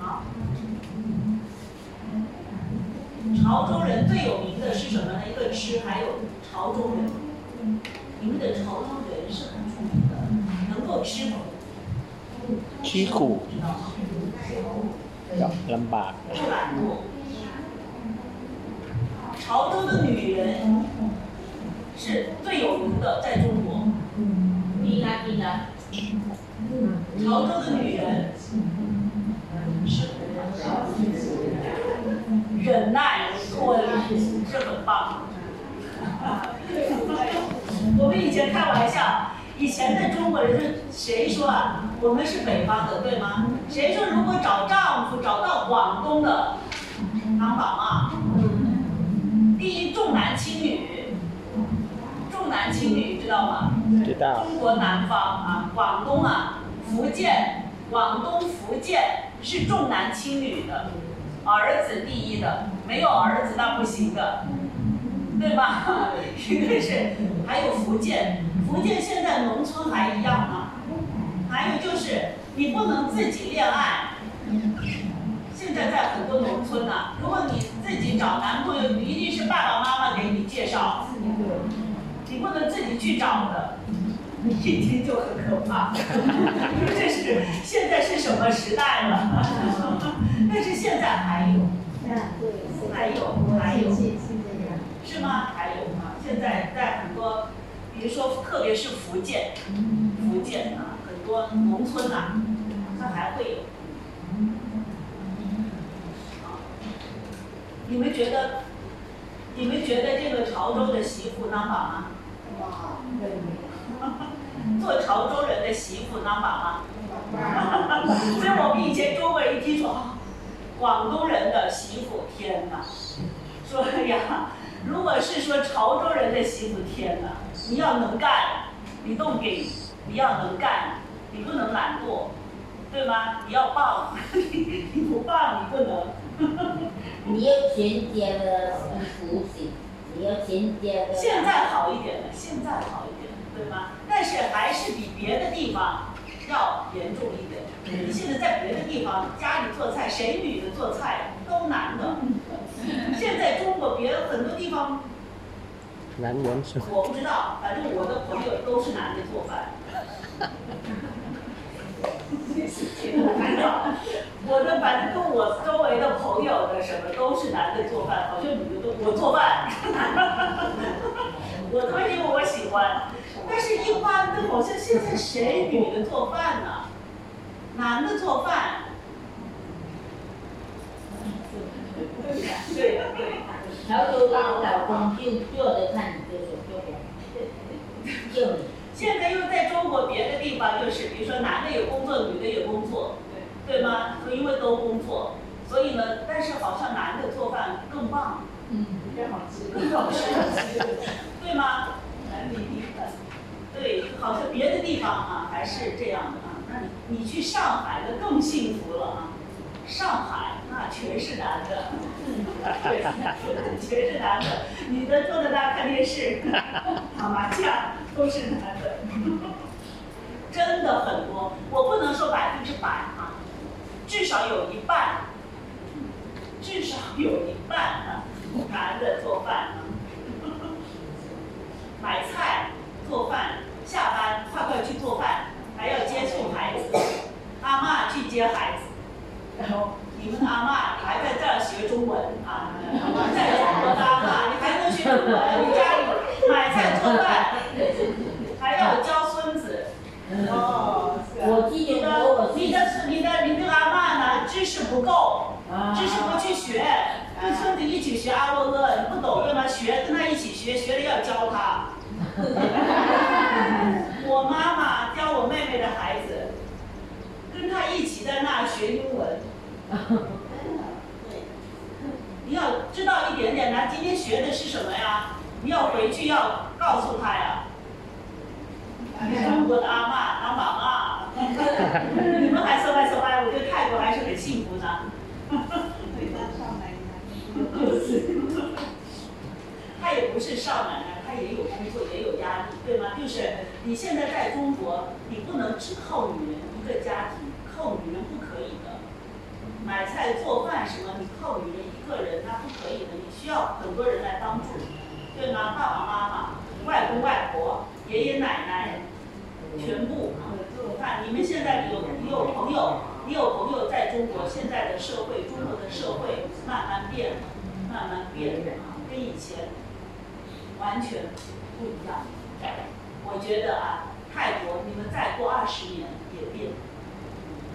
好，潮州人最有名的是什么呢？一个吃，还有潮州人。你们的潮州人是很出名的，能够吃苦。吃苦。ลำบาก。不懒惰。潮州的女人是最有名的，在中国。你呢？你呢？潮州的女人是忍耐、脱离，是很棒。我们以前开玩笑，以前的中国人是谁说啊？ 我们是北方的，对吗？谁说如果找丈夫找到广东的，当宝啊？第一重男轻女。重男轻女，知道吗？知道。中国南方啊，广东啊，福建，广东、福建是重男轻女的，儿子第一的，没有儿子那不行的。对吧？一个是还有福建，福建现在农村还一样吗？还有就是你不能自己恋爱。现在在很多农村呢，如果你自己找男朋友，一定是爸爸妈妈给你介绍，你不能自己去找的。一听就很可怕，这是现在是什么时代了？但是现在还有，还有还有，是吗？还有啊，现在在很多，比如说特别是福建，福建啊，很多农村啊，它还会有。你们觉得，你们觉得这个潮州的媳妇能把吗？做潮州人的媳妇能把吗？所以我们以前中国人一听说，广东人的媳妇，天哪！说呀，如果是说潮州人的媳妇，天哪！你要能干，你都给；你要能干，你不能懒惰，对吗？你要棒，你不棒你不能。你要全家的福气，你要全家的。现在好一点了，现在好一点，对吗？但是还是比别的地方要严重一点。你现在在别的地方家里做菜，谁女的做菜都男的。现在中国别的很多地方，男人是。我不知道，反正我的朋友都是男的做饭。我的反正跟我周围的朋友的什么都是男的做饭，好像女的都我做饭。我他妈因为我喜欢，但是一般的好像现在谁女的做饭呢？男的做饭。对呀对。然后老公就做的看你就做 就你。现在又在中国别的地方，就是比如说男的有工作，女的有工作，对吗？因为都工作，所以呢，但是好像男的做饭更棒，嗯，更好吃，更好吃，对吗？男女平等，对，好像别的地方啊还是这样的啊。那你你去上海那更幸福了啊，上海那全是男的，对，全是男的，女的坐在那看电视，打麻将。都是男的，真的很多。我不能说百分之百啊，至少有一半，至少有一半啊，男的做饭啊，买菜、做饭、下班快快去做饭，还要接送孩子，阿妈去接孩子，然后你们的阿妈你还在这儿学中文啊？在中国的阿妈，你还能学中文？你家里？买菜做饭，还要教孙子。哦，我记得你的你的你的阿妈呢？知识不够，知识不去学，跟孙子一起学阿罗勒，你不懂对吗？学跟他一起学，学了要教他。我妈妈教我妹妹的孩子，跟他一起在那学英文。你要知道一点点，他今天学的是什么呀？你要回去要告诉他呀，中国的阿妈、阿妈妈，你们还说来说来，我觉得泰国还是很幸福的。他也不是少奶奶，他也有工作，也有压力，对吗？就是你现在在中国，你不能只靠女人一个家庭，靠女人不可以的。买菜做饭什么，你靠女人一个人那不可以的，你需要很多人来帮助。对吗？爸爸妈妈、外公外婆、爷爷奶奶，全部啊！你看，你们现在有你有朋友，你有朋友在中国，现在的社会，中国的社会慢慢变，慢慢变啊，跟以前完全不一样。我觉得啊，泰国你们再过二十年也变，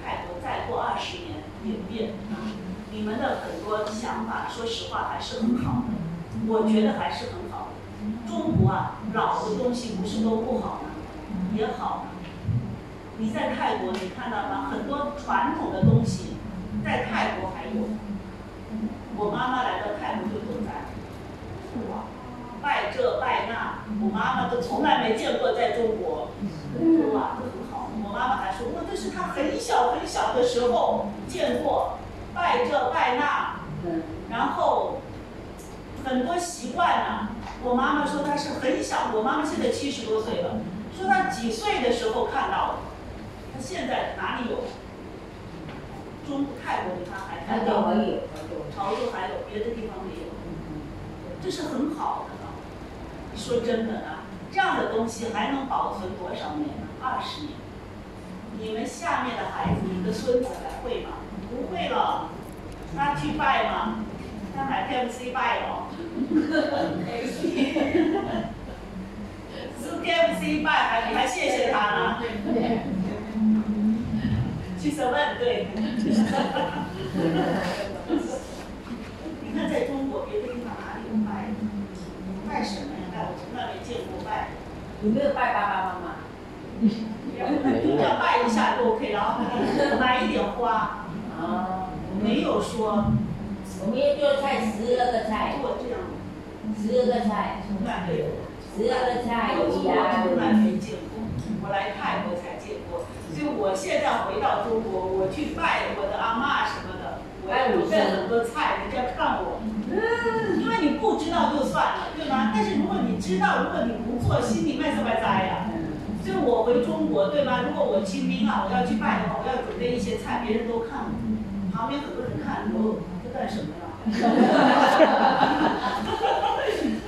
泰国再过二十年也变！你们的很多想法，说实话还是很好的。我觉得还是很。中国啊，老的东西不是都不好吗？也好。你在泰国，你看到吗？很多传统的东西，在泰国还有。我妈妈来到泰国就走在，哇，拜这拜那，我妈妈都从来没见过在中国。哇，都很好。我妈妈还说，哇，这是她很小很小的时候见过，拜这拜那，然后。很多习惯呢，我妈妈说她是很小，我妈妈现在七十多岁了，说她几岁的时候看到的，她现在哪里有？中泰国地方还看到，潮州还有，别的地方没有，这是很好的。说真的呢，这样的东西还能保存多少年呢？二十年。你们下面的孩子，你的孙子还会吗？不会了。他去拜吗？他买 KFC 拜了。是 KFC 拜，还你还谢谢他呢？去什么？对。你看，在中国别的地方哪里有拜？拜什么呀？拜我从来没见过拜。有没有拜爸爸妈妈？只要拜一下就 OK 了，买一点花。啊。没有说。我们要做菜十二个菜。做这样。十二个菜。从来没有。十二个菜有鸭。从来没见过，我来泰国才见过。所以我现在回到中国，我去拜我的阿妈什么的，我要准备很多菜，人家看我。嗯因为你不知道就算了，对吗？但是如果你知道，如果你不做，心里卖什么灾呀？所以我回中国，对吗？如果我清兵啊，我要去拜的话，我要准备一些菜，别人都看我，旁边很多人看，我这干什么呀？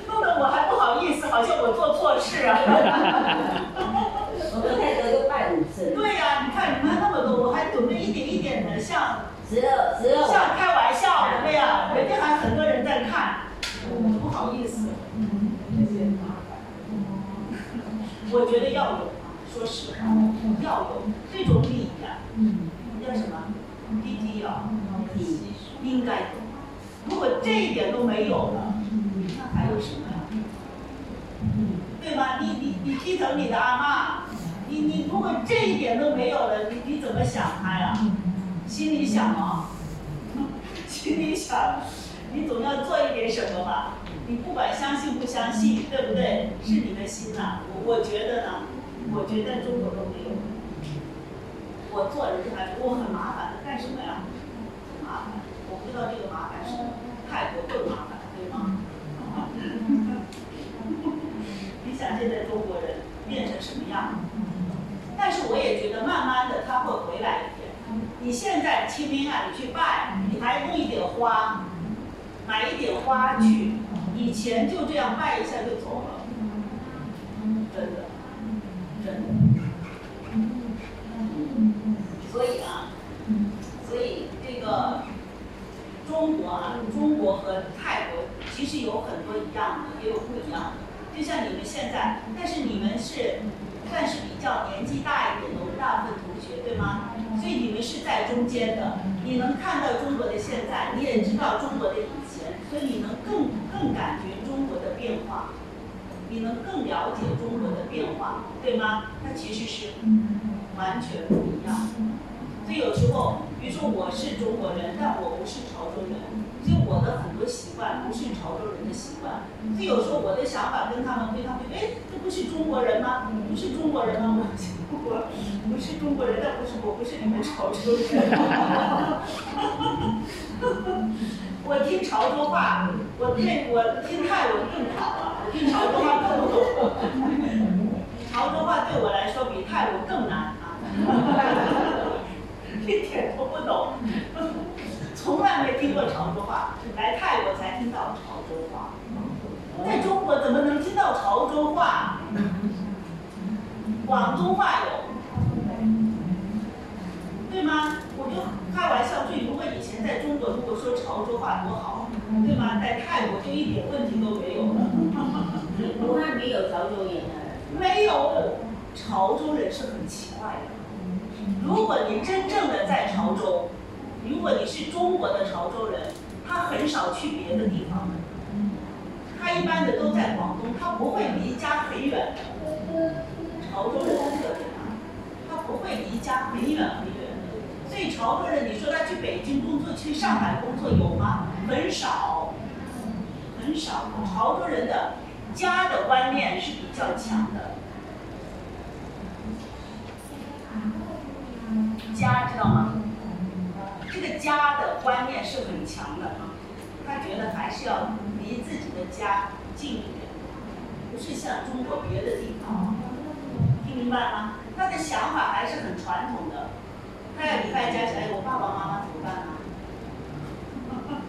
弄得我还不好意思，好像我做错事啊。我们泰国都拜五次。对呀，你看你们那么多，我还准备一点一点的，像十二十二，像开玩笑的，对呀，人家还很多人在看，不好意思。我觉得要有，说实话，要有这种礼呀，叫什么？礼仪啊，应该有。如果这一点都没有了，那还有什么呀？对吧？你你你心疼你的阿妈，你你如果这一点都没有了，你你怎么想他呀？心里想啊，心里想，你总要做一点什么吧？你不管相信不相信，对不对？是你的心呐。我我觉得呢，我觉得中国都没有。我做人还我很麻烦的，干什么呀？很麻烦。我不知道这个麻烦是泰国更麻烦，对吗？你想现在中国人变成什么样？但是我也觉得慢慢的他会回来一点。你现在清明啊，你去拜，你还弄一点花，买一点花去。以前就这样拜一下就走了，真的，真的。所以啊，所以这个中国啊，中国和泰国其实有很多一样的，也有不一样的。就像你们现在，但是你们是算是比较年纪大一点的，我们大部分同学对吗？所以你们是在中间的，你能看到中国的现在，你也知道中国的以前，所以你能更更感觉中国的变化，你能更了解中国的变化，对吗？它其实是完全不一样。所以有时候，比如说我是中国人，但我不是潮州人，所以我的很多习惯不是潮州人的习惯。所以有时候我的想法跟他们对他们，哎，这不是中国人吗？不是中国人吗？我我不是中国人，但不是我不是你们潮州人。我听潮州话，我听我听泰文更好了，我听潮州话更不懂。潮州话对我来说比泰文更难啊。一点都不懂，从来没听过潮州话，来泰国才听到潮州话。在中国怎么能听到潮州话？广东话有，对吗？我就开玩笑，就如果以前在中国如果说潮州话多好，对吗？在泰国就一点问题都没有了。从来没有潮州人啊？没有，潮州人是很奇怪的。如果你真正的在潮州，如果你是中国的潮州人，他很少去别的地方，他一般的都在广东，他不会离家很远的。潮州人特点啊，他不会离家很远很远的。所以潮州人，你说他去北京工作、去上海工作有吗？很少，很少。潮州人的家的观念是比较强的。家知道吗？这个家的观念是很强的啊，他觉得还是要离自己的家近一点，不是像中国别的地方，听明白吗？他的想法还是很传统的，他要离开家乡，哎，我爸爸妈妈怎么办呢？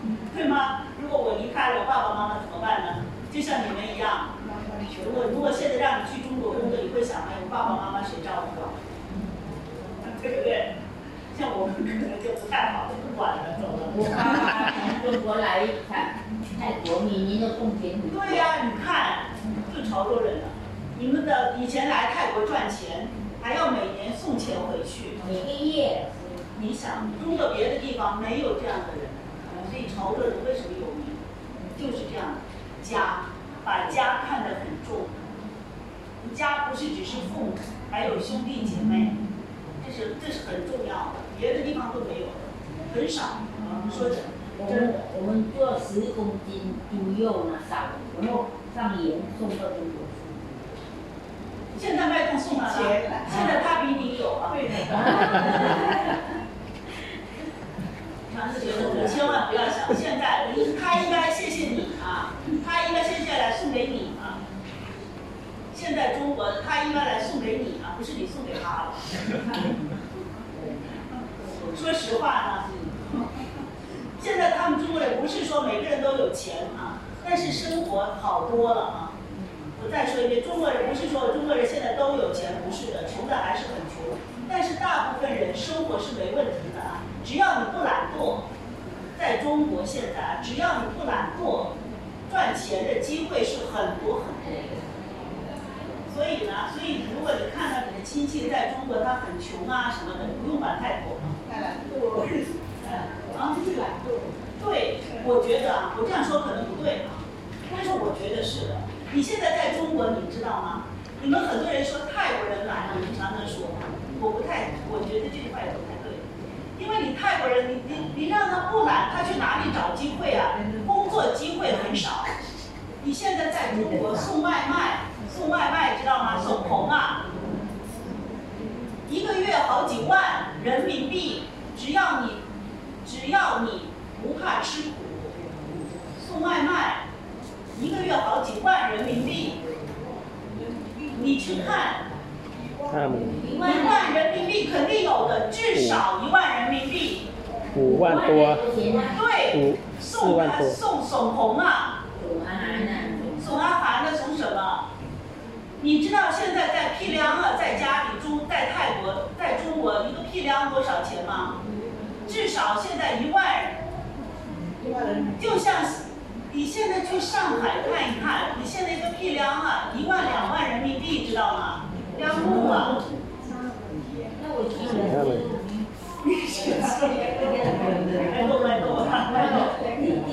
对吗？如果我离开了，我爸爸妈妈怎么办呢？就像你们一样，如果如果现在让你去中国工作，你会想，哎，我爸爸妈妈谁照顾啊？对不对？像我们可能就不太好，就不管了，走了。我爸爸从中国来泰泰国，每年都送钱对呀、你看，就潮州人了。你们的以前来泰国赚钱，还要每年送钱回去。每个月你想，中国别的地方没有这样的人，所以潮州人为什么有名？就是这样的，家，把家看得很重。家不是只是父母，还有兄弟姐妹，这是这是很重要的，别的地方都没有，很少。说真我们我们做十公斤猪肉呢少，然后放盐送到中国去。现在卖东送了？现在他比你有啊。常 是觉得你千万不要想，现在你他应该谢谢你啊，他应该接下来送给你啊。现在中国他应该来送给你啊，不是你送给他了。说实话呢，现在他们中国人不是说每个人都有钱啊，但是生活好多了啊。我再说一遍，中国人不是说中国人现在都有钱，不是的，穷的还是很穷。但是大部分人生活是没问题的啊，只要你不懒惰，在中国现在啊，只要你不懒惰，赚钱的机会是很多很多的。所以呢，所以如果你看到你的亲戚在中国他很穷啊什么的，不用管太多。太懒惰，啊，就是懒惰。对，我觉得啊，我这样说可能不对啊，但是我觉得是的。你现在在中国，你知道吗？你们很多人说泰国人懒，你们常常说，我不太，我觉得这句话也不太对，因为你泰国人，你你你让他不懒，他去哪里找机会啊？工作机会很少。你现在在中国送外卖，送外卖知道吗？手红啊。一个月好几万人民币只要你只要你不怕吃苦送外卖。一个月好几万人民币你去看一万人民币肯定有的至少一万人民币五万多对送他送手红啊。送阿凡你知道现在在批量了，在家里中在泰国，在中国一个批量多少钱吗？至少现在一万人。就像你现在去上海看一看，你现在一个批量啊，一万两万人民币，知道吗？要木！那我了。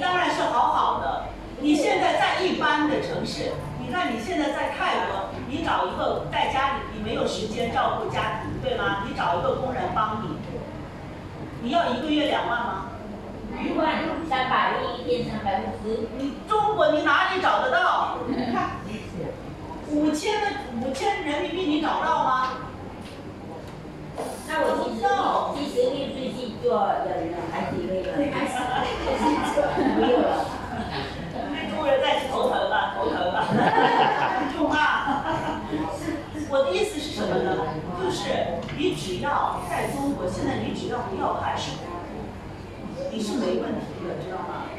当然是好好的。你现在在一般的城市，你看你现在在泰国，你找一个在家里，你没有时间照顾家庭，对吗？你找一个工人帮你，你要一个月两万吗？一万三百一天三百五十，你中国你哪里找得到？五千的五千人民币你找到吗？那我其实七十六岁去做人了，孩子累了，没有了。中国人再去头疼吧，头疼吧，痛啊！我的意思是什么呢？就是你只要在中国，现在你只要不要怕吃苦，你是没问题的，知道吗？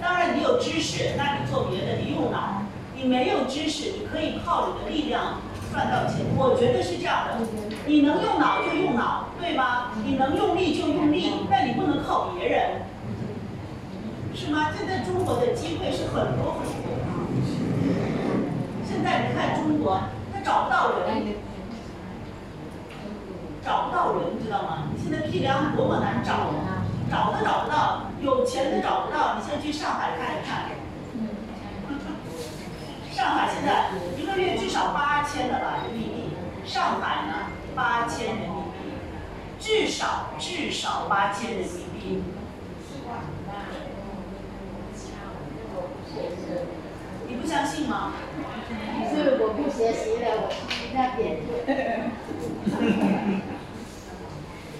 当然你有知识，那你做别的你用脑；你没有知识，你可以靠你的力量赚到钱。我觉得是这样的，你能用脑就用脑，对吗？你能用力就用力，但你不能靠别人。是吗？现在中国的机会是很多很多。现在你看中国，他找不到人，找不到人，知道吗？你现在批量多么难找，找都找不到，有钱都找不到。你现在去上海看一看，上海现在一个月至少八千的吧人民币，上海呢八千人民币，至少至少八千人民币。你不相信吗？是我不学习了，我去那边。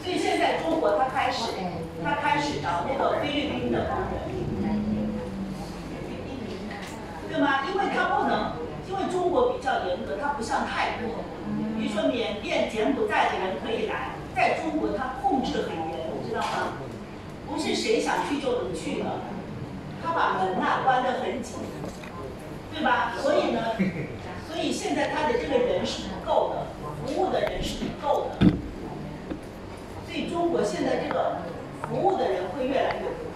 所以现在中国他开始，他开始找那个菲律宾的工人，对吗？因为他不能，因为中国比较严格，它不像泰国，比如说缅甸、柬埔寨的人可以来，在中国它控制很严，知道吗？不是谁想去就能去的，他把门呐、关得很紧，对吧？所以呢，所以现在他的这个人是不够的，服务的人是不够的，所以中国现在这个服务的人会越来越多，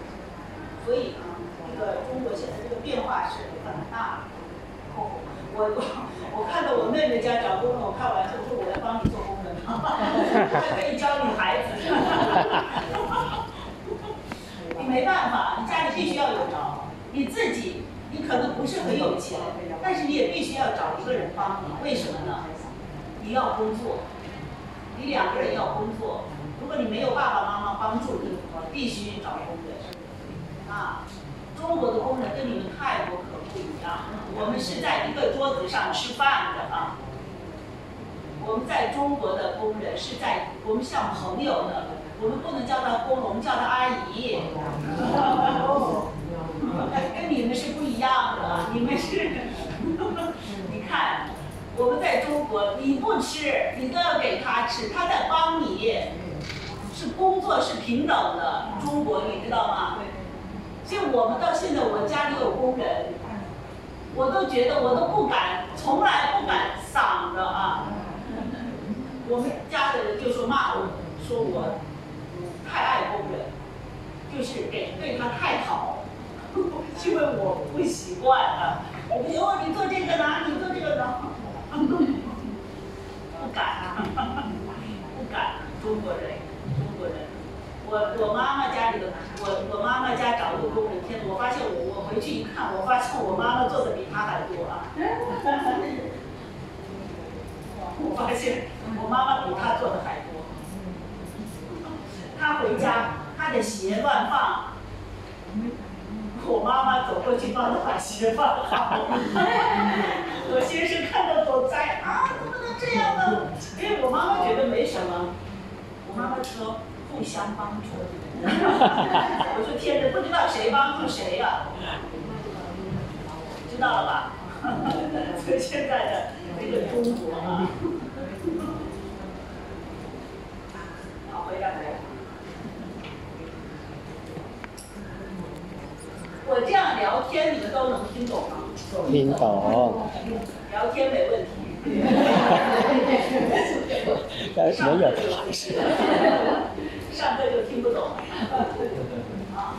所以啊，这个中国现在这个变化是很大的。哦，我我我看到我妹妹家找工人，我开玩笑说我来帮你做工人，还可以教你孩子。你没办法，你家里必须要有着，你自己你可能不是很有钱，但是你也必须要找一个人帮你，为什么呢？你要工作，你两个人要工作，如果你没有爸爸妈妈帮助你，必须找工人。啊，中国的工人跟你们泰国可不一样，我们是在一个桌子上吃饭的啊。我们在中国的工人是在我们像朋友的，我们不能叫她，阿姨。跟你们是不一样的，你们是，你看，我们在中国，你不吃，你都要给他吃，他在帮你，是工作是平等的。中国你知道吗？所以我们到现在，我家里有工人，我都觉得我都不敢，从来不敢赏的啊。我们家的人就说骂我，说我太爱工人，就是给对他太好，因为我不习惯啊。我不哦，你做这个呢，你做这个呢，不敢啊，不敢，中国人，中国人。我我妈妈家里的，我我妈妈家找的工人，天，我发现我我回去一看，我发现我妈妈做的比他还多啊。我发现我妈妈比他做的还多。他回家，他的鞋乱放，我妈妈走过去帮他把鞋放好。我先生看到都在啊，怎么能这样呢？因为我妈妈觉得没什么，我妈妈说互相帮助。我说天哪，不知道谁帮助谁呀、知道了吧？所以现在的这个中国啊，好，回来回来。我这样聊天，你们都能听懂吗？听懂，聊天没问题。但是没有还是。上课就听不懂，啊，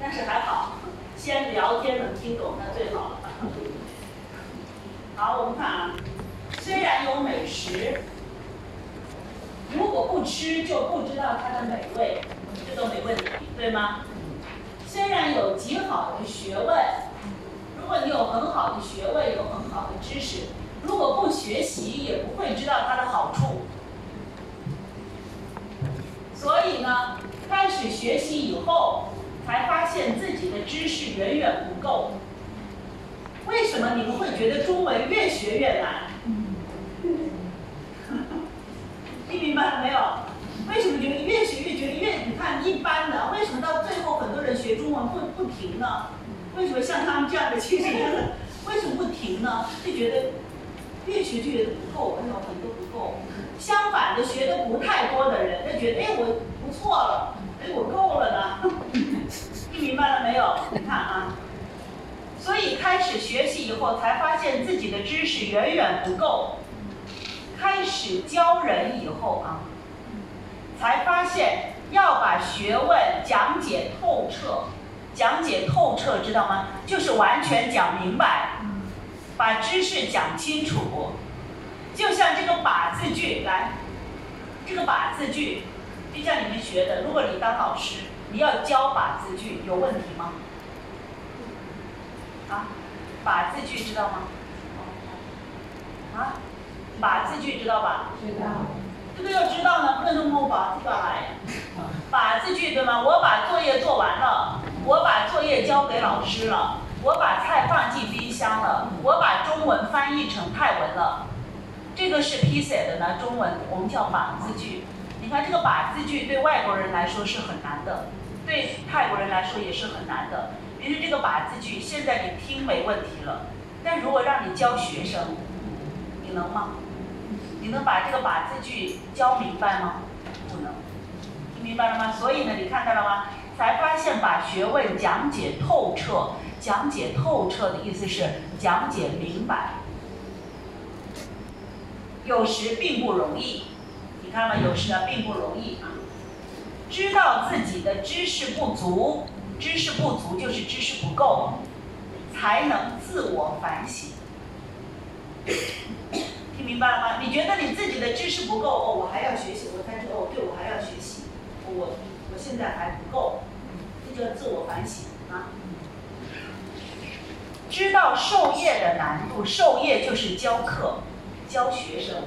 但是还好，先聊天能听懂那最好了。好，我们看啊，虽然有美食，如果不吃就不知道它的美味，这都没问题，对吗？虽然有极好的学问，如果你有很好的学问，有很好的知识，如果不学习，也不会知道它的好处。所以呢，开始学习以后，才发现自己的知识远远不够。为什么你们会觉得中文越学越难？听明白了没有？为什么觉得越学越觉得越你看一般的？为什么到最后很多人学中文不不停呢？为什么像他们这样的其实为什么不停呢？就觉得越学就觉得不够，哎呦很多不够。相反的，学的不太多的人，他觉得哎我不错了，哎我够了呢。听明白了没有？你看啊，所以开始学习以后，才发现自己的知识远远不够。开始教人以后啊，才发现要把学问讲解透彻。讲解透彻，知道吗？就是完全讲明白，把知识讲清楚。就像这个“把”字句，来，这个“把”字句，就像你们学的，如果你当老师，你要教“把”字句，有问题吗？啊，“把”字句知道吗？啊，“把”字句知道吧？知道。这个要知道呢，不能说我把字来。把字句对吗？我把作业做完了，我把作业交给老师了，我把菜放进冰箱了，我把中文翻译成泰文了。这个是 P 写的呢，中文我们叫把字句。你看这个把字句对外国人来说是很难的，对泰国人来说也是很难的。因为这个把字句，现在你听没问题了，但如果让你教学生，你能吗？你能把这个把字句教明白吗？不能。听明白了吗？所以呢，你看到了吗？才发现把学问讲解透彻，讲解透彻的意思是讲解明白。有时并不容易，你看了？有时呢并不容易啊。知道自己的知识不足，知识不足就是知识不够，才能自我反省。听明白了吗？你觉得你自己的知识不够哦，我还要学习，我才知道哦，对我还要学习，我现在还不够，这叫自我反省啊。知道授业的难度，授业就是教课，教学生。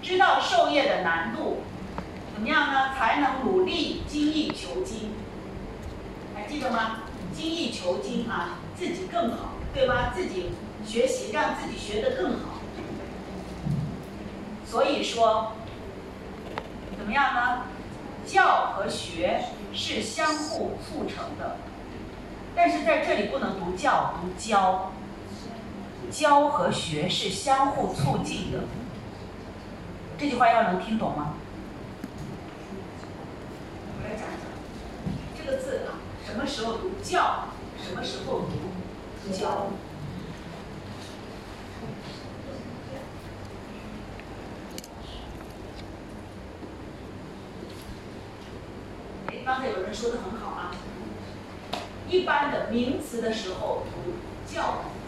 知道授业的难度，怎么样呢？才能努力精益求精。还记得吗？精益求精啊，自己更好，对吧？自己学习，让自己学得更好。所以说，怎么样呢？教和学是相互促成的，但是在这里不能读教，读教。教和学是相互促进的。这句话要能听懂吗？我来讲讲这个字啊，什么时候读教，什么时候读教？刚才有人说的很好啊，一般的名词的时候读教。育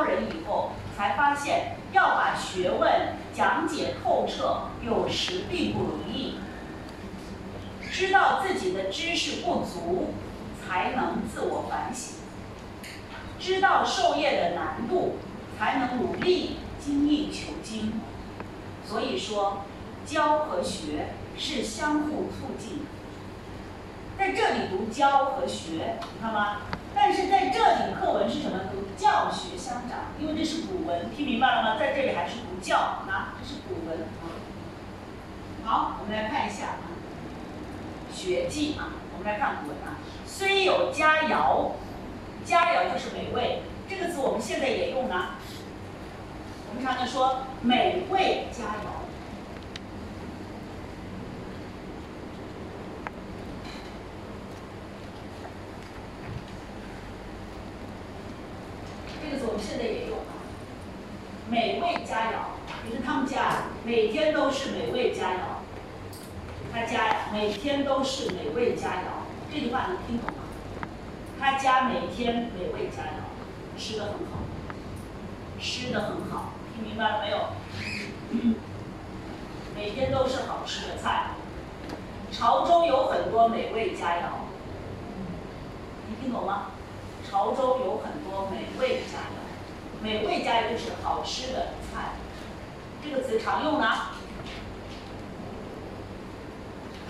教人以后，才发现要把学问讲解透彻，有时并不容易。知道自己的知识不足，才能自我反省；知道授业的难度，才能努力精益求精。所以说，教和学是相互促进。在这里读教和学，你看吗？但是在这里课文是什么？读教学相长，因为这是古文，听明白了吗？在这里还是读教啊，这是古文。好，我们来看一下啊，《学记》啊，我们来看古文啊。虽有佳肴，佳肴就是美味，这个词我们现在也用啊。我们常常说美味佳肴。这个词我们现在也用啊，美味佳肴，就是他们家每天都是美味佳肴。他家，每天都是美味佳肴，这句话能听懂吗？他家每天美味佳肴，吃的很好，吃的很好，听明白了没有？每天都是好吃的菜。潮州有很多美味佳肴，你听懂吗？潮州有很多美味佳肴，美味佳肴就是好吃的，这个词常用呢。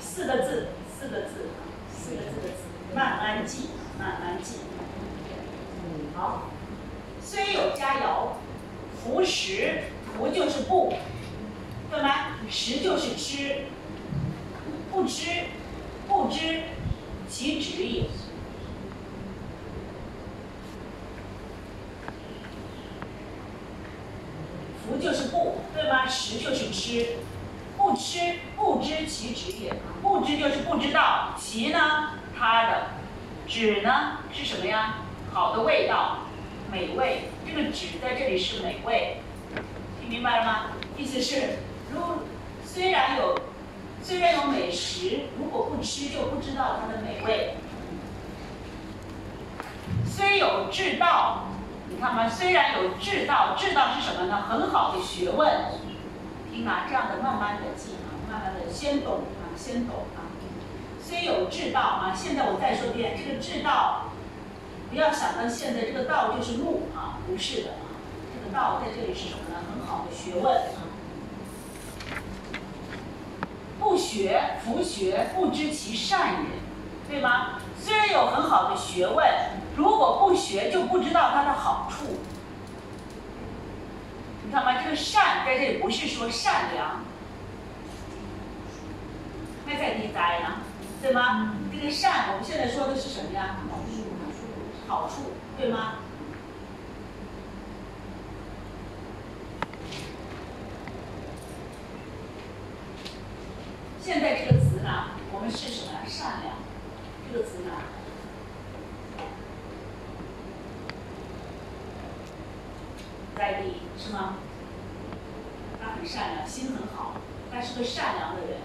四个字，四个字，四个字的词，慢慢记，慢慢记。好，虽有佳肴，弗食，弗就是不，对吗？食就是吃，不知，不知其旨也。不就是不，对吗？食就是吃。不吃不知其旨也，不知就是不知道，其呢，它的旨呢是什么呀？好的味道，美味。这个旨在这里是美味，听明白了吗？意思是，如虽然有虽然有美食，如果不吃就不知道它的美味。虽有至道，看吗？虽然有至道，至道是什么呢？很好的学问。听啊，这样的慢慢的记啊，慢慢的先懂啊，先懂啊。虽有至道啊，现在我再说一遍，这个至道，不要想到现在这个道就是路啊，不是的啊，这个道在这里是什么呢？很好的学问啊。不学，弗学，不知其善也，对吗？虽然有很好的学问，如果不学，就不知道它的好处。你看吗？这个善在这里不是说善良，还在地灾呢，对吗？这个善我们现在说的是什么呀？好处，对吗？现在这个词呢，我们是什么？善良，这个词呢？在地是吗？他很善良，心很好，他是个善良的人。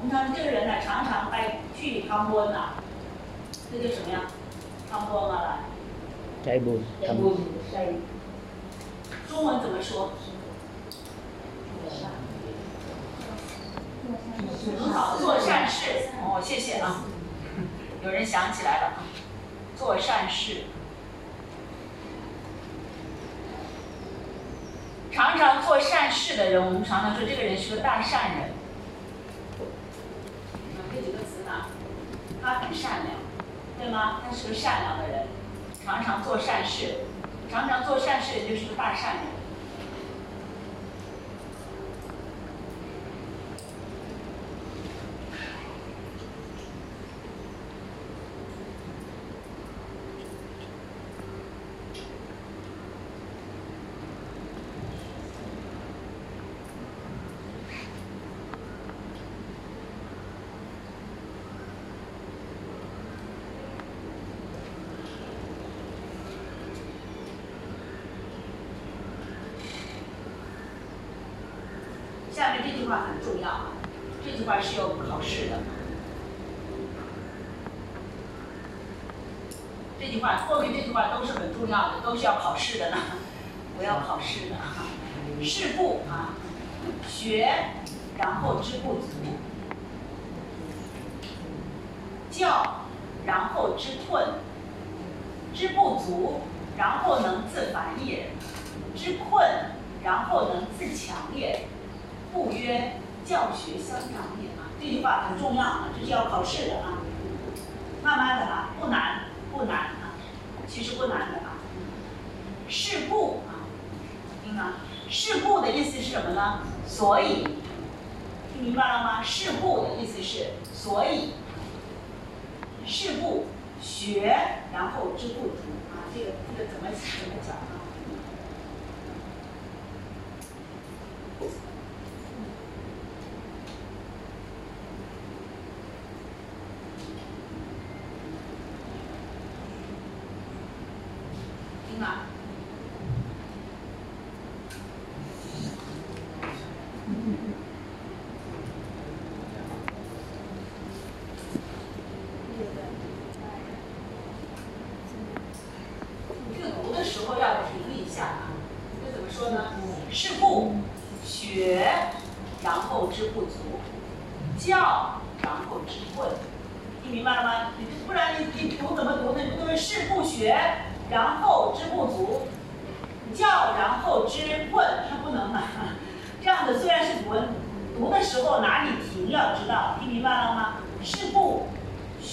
我们常这个人呢，常常爱去贪官呐，这叫什么呀？贪官啊来。该不贪官。该。中文怎么说？很好，做善事。哦，谢谢啊。有人想起来了，做善事。常常做善事的人，我们常常说这个人是个大善人。啊，这几个词呢，他很善良，对吗？他是个善良的人，常常做善事，常常做善事就是个大善人。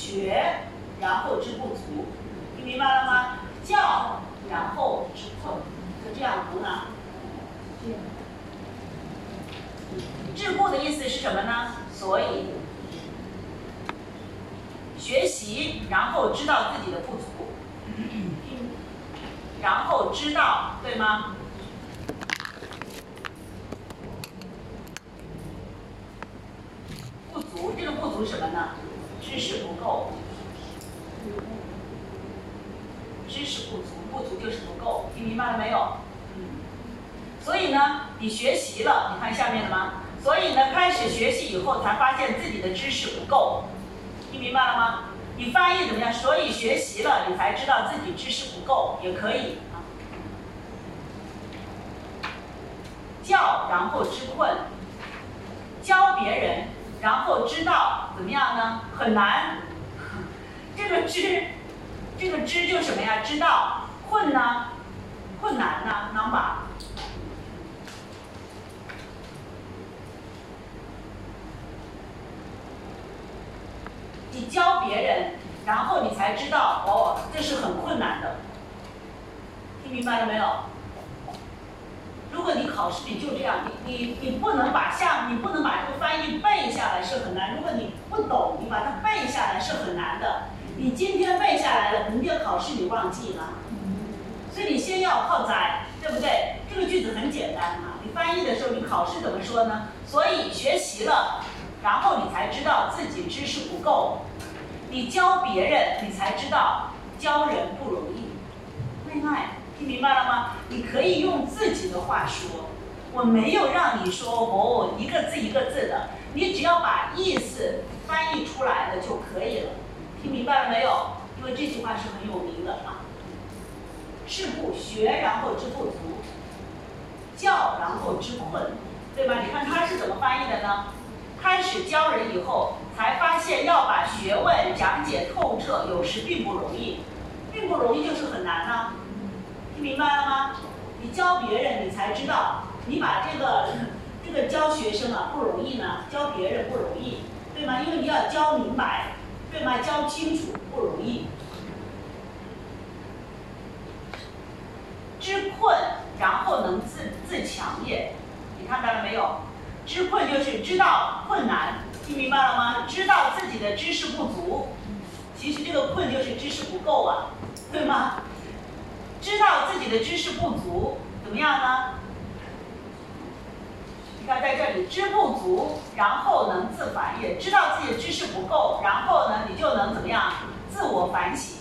学然后知不足。听明白了吗？教然后知不就这样读呢？智库的意思是什么呢？所以学习然后知道自己的不足。然后知道对吗？不足这个不足什么呢？知识不够。知识不足不足就是不够，听明白了没有？嗯。所以呢，你学习了，你看下面的吗？所以呢，开始学习以后才发现自己的知识不够。听明白了吗？你翻译怎么样？所以学习了，你才知道自己知识不够，也可以。啊。教，然后知困。教别人。然后知道怎么样呢？很难。这个知，这个知就什么呀？知道，困呢，困难呢，能把你教别人，然后你才知道，哦，这是很困难的。听明白了没有？如果你考试你就这样，你你你不能把下，你不能把这个翻译背下来是很难，如果你不懂，你把它背下来是很难的。你今天背下来了，明天考试你忘记了。所以你先要靠猜，对不对？这个句子很简单嘛，你翻译的时候你考试怎么说呢？所以学习了，然后你才知道自己知识不够，你教别人，你才知道教人不容易。另外。听明白了吗？你可以用自己的话说，我没有让你说哦，一个字一个字的，你只要把意思翻译出来了就可以了。听明白了没有？因为这句话是很有名的啊。是不，学然后知不足；教然后知困，对吧？你看他是怎么翻译的呢？开始教人以后，才发现要把学问讲解透彻，有时并不容易，并不容易就是很难呢。听明白了吗？你教别人你才知道你把这个 这个教学生啊不容易呢教别人不容易对吗？因为你要教明白对吗？教清楚不容易。知困然后能自自强也你看到了没有？知困就是知道困难听明白了吗？知道自己的知识不足其实这个困就是知识不够啊对吗？知道自己的知识不足，怎么样呢？你看在这里，知不足，然后能自反也；知道自己的知识不够，然后呢，你就能怎么样？自我反省。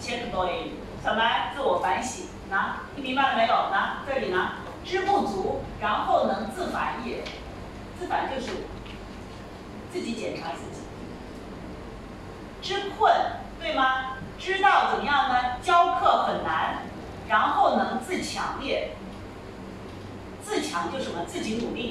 先读多一小白，自我反省，那听明白了没有？那这里呢？知不足，然后能自反也。自反就是自己检查自己。知困，就什么？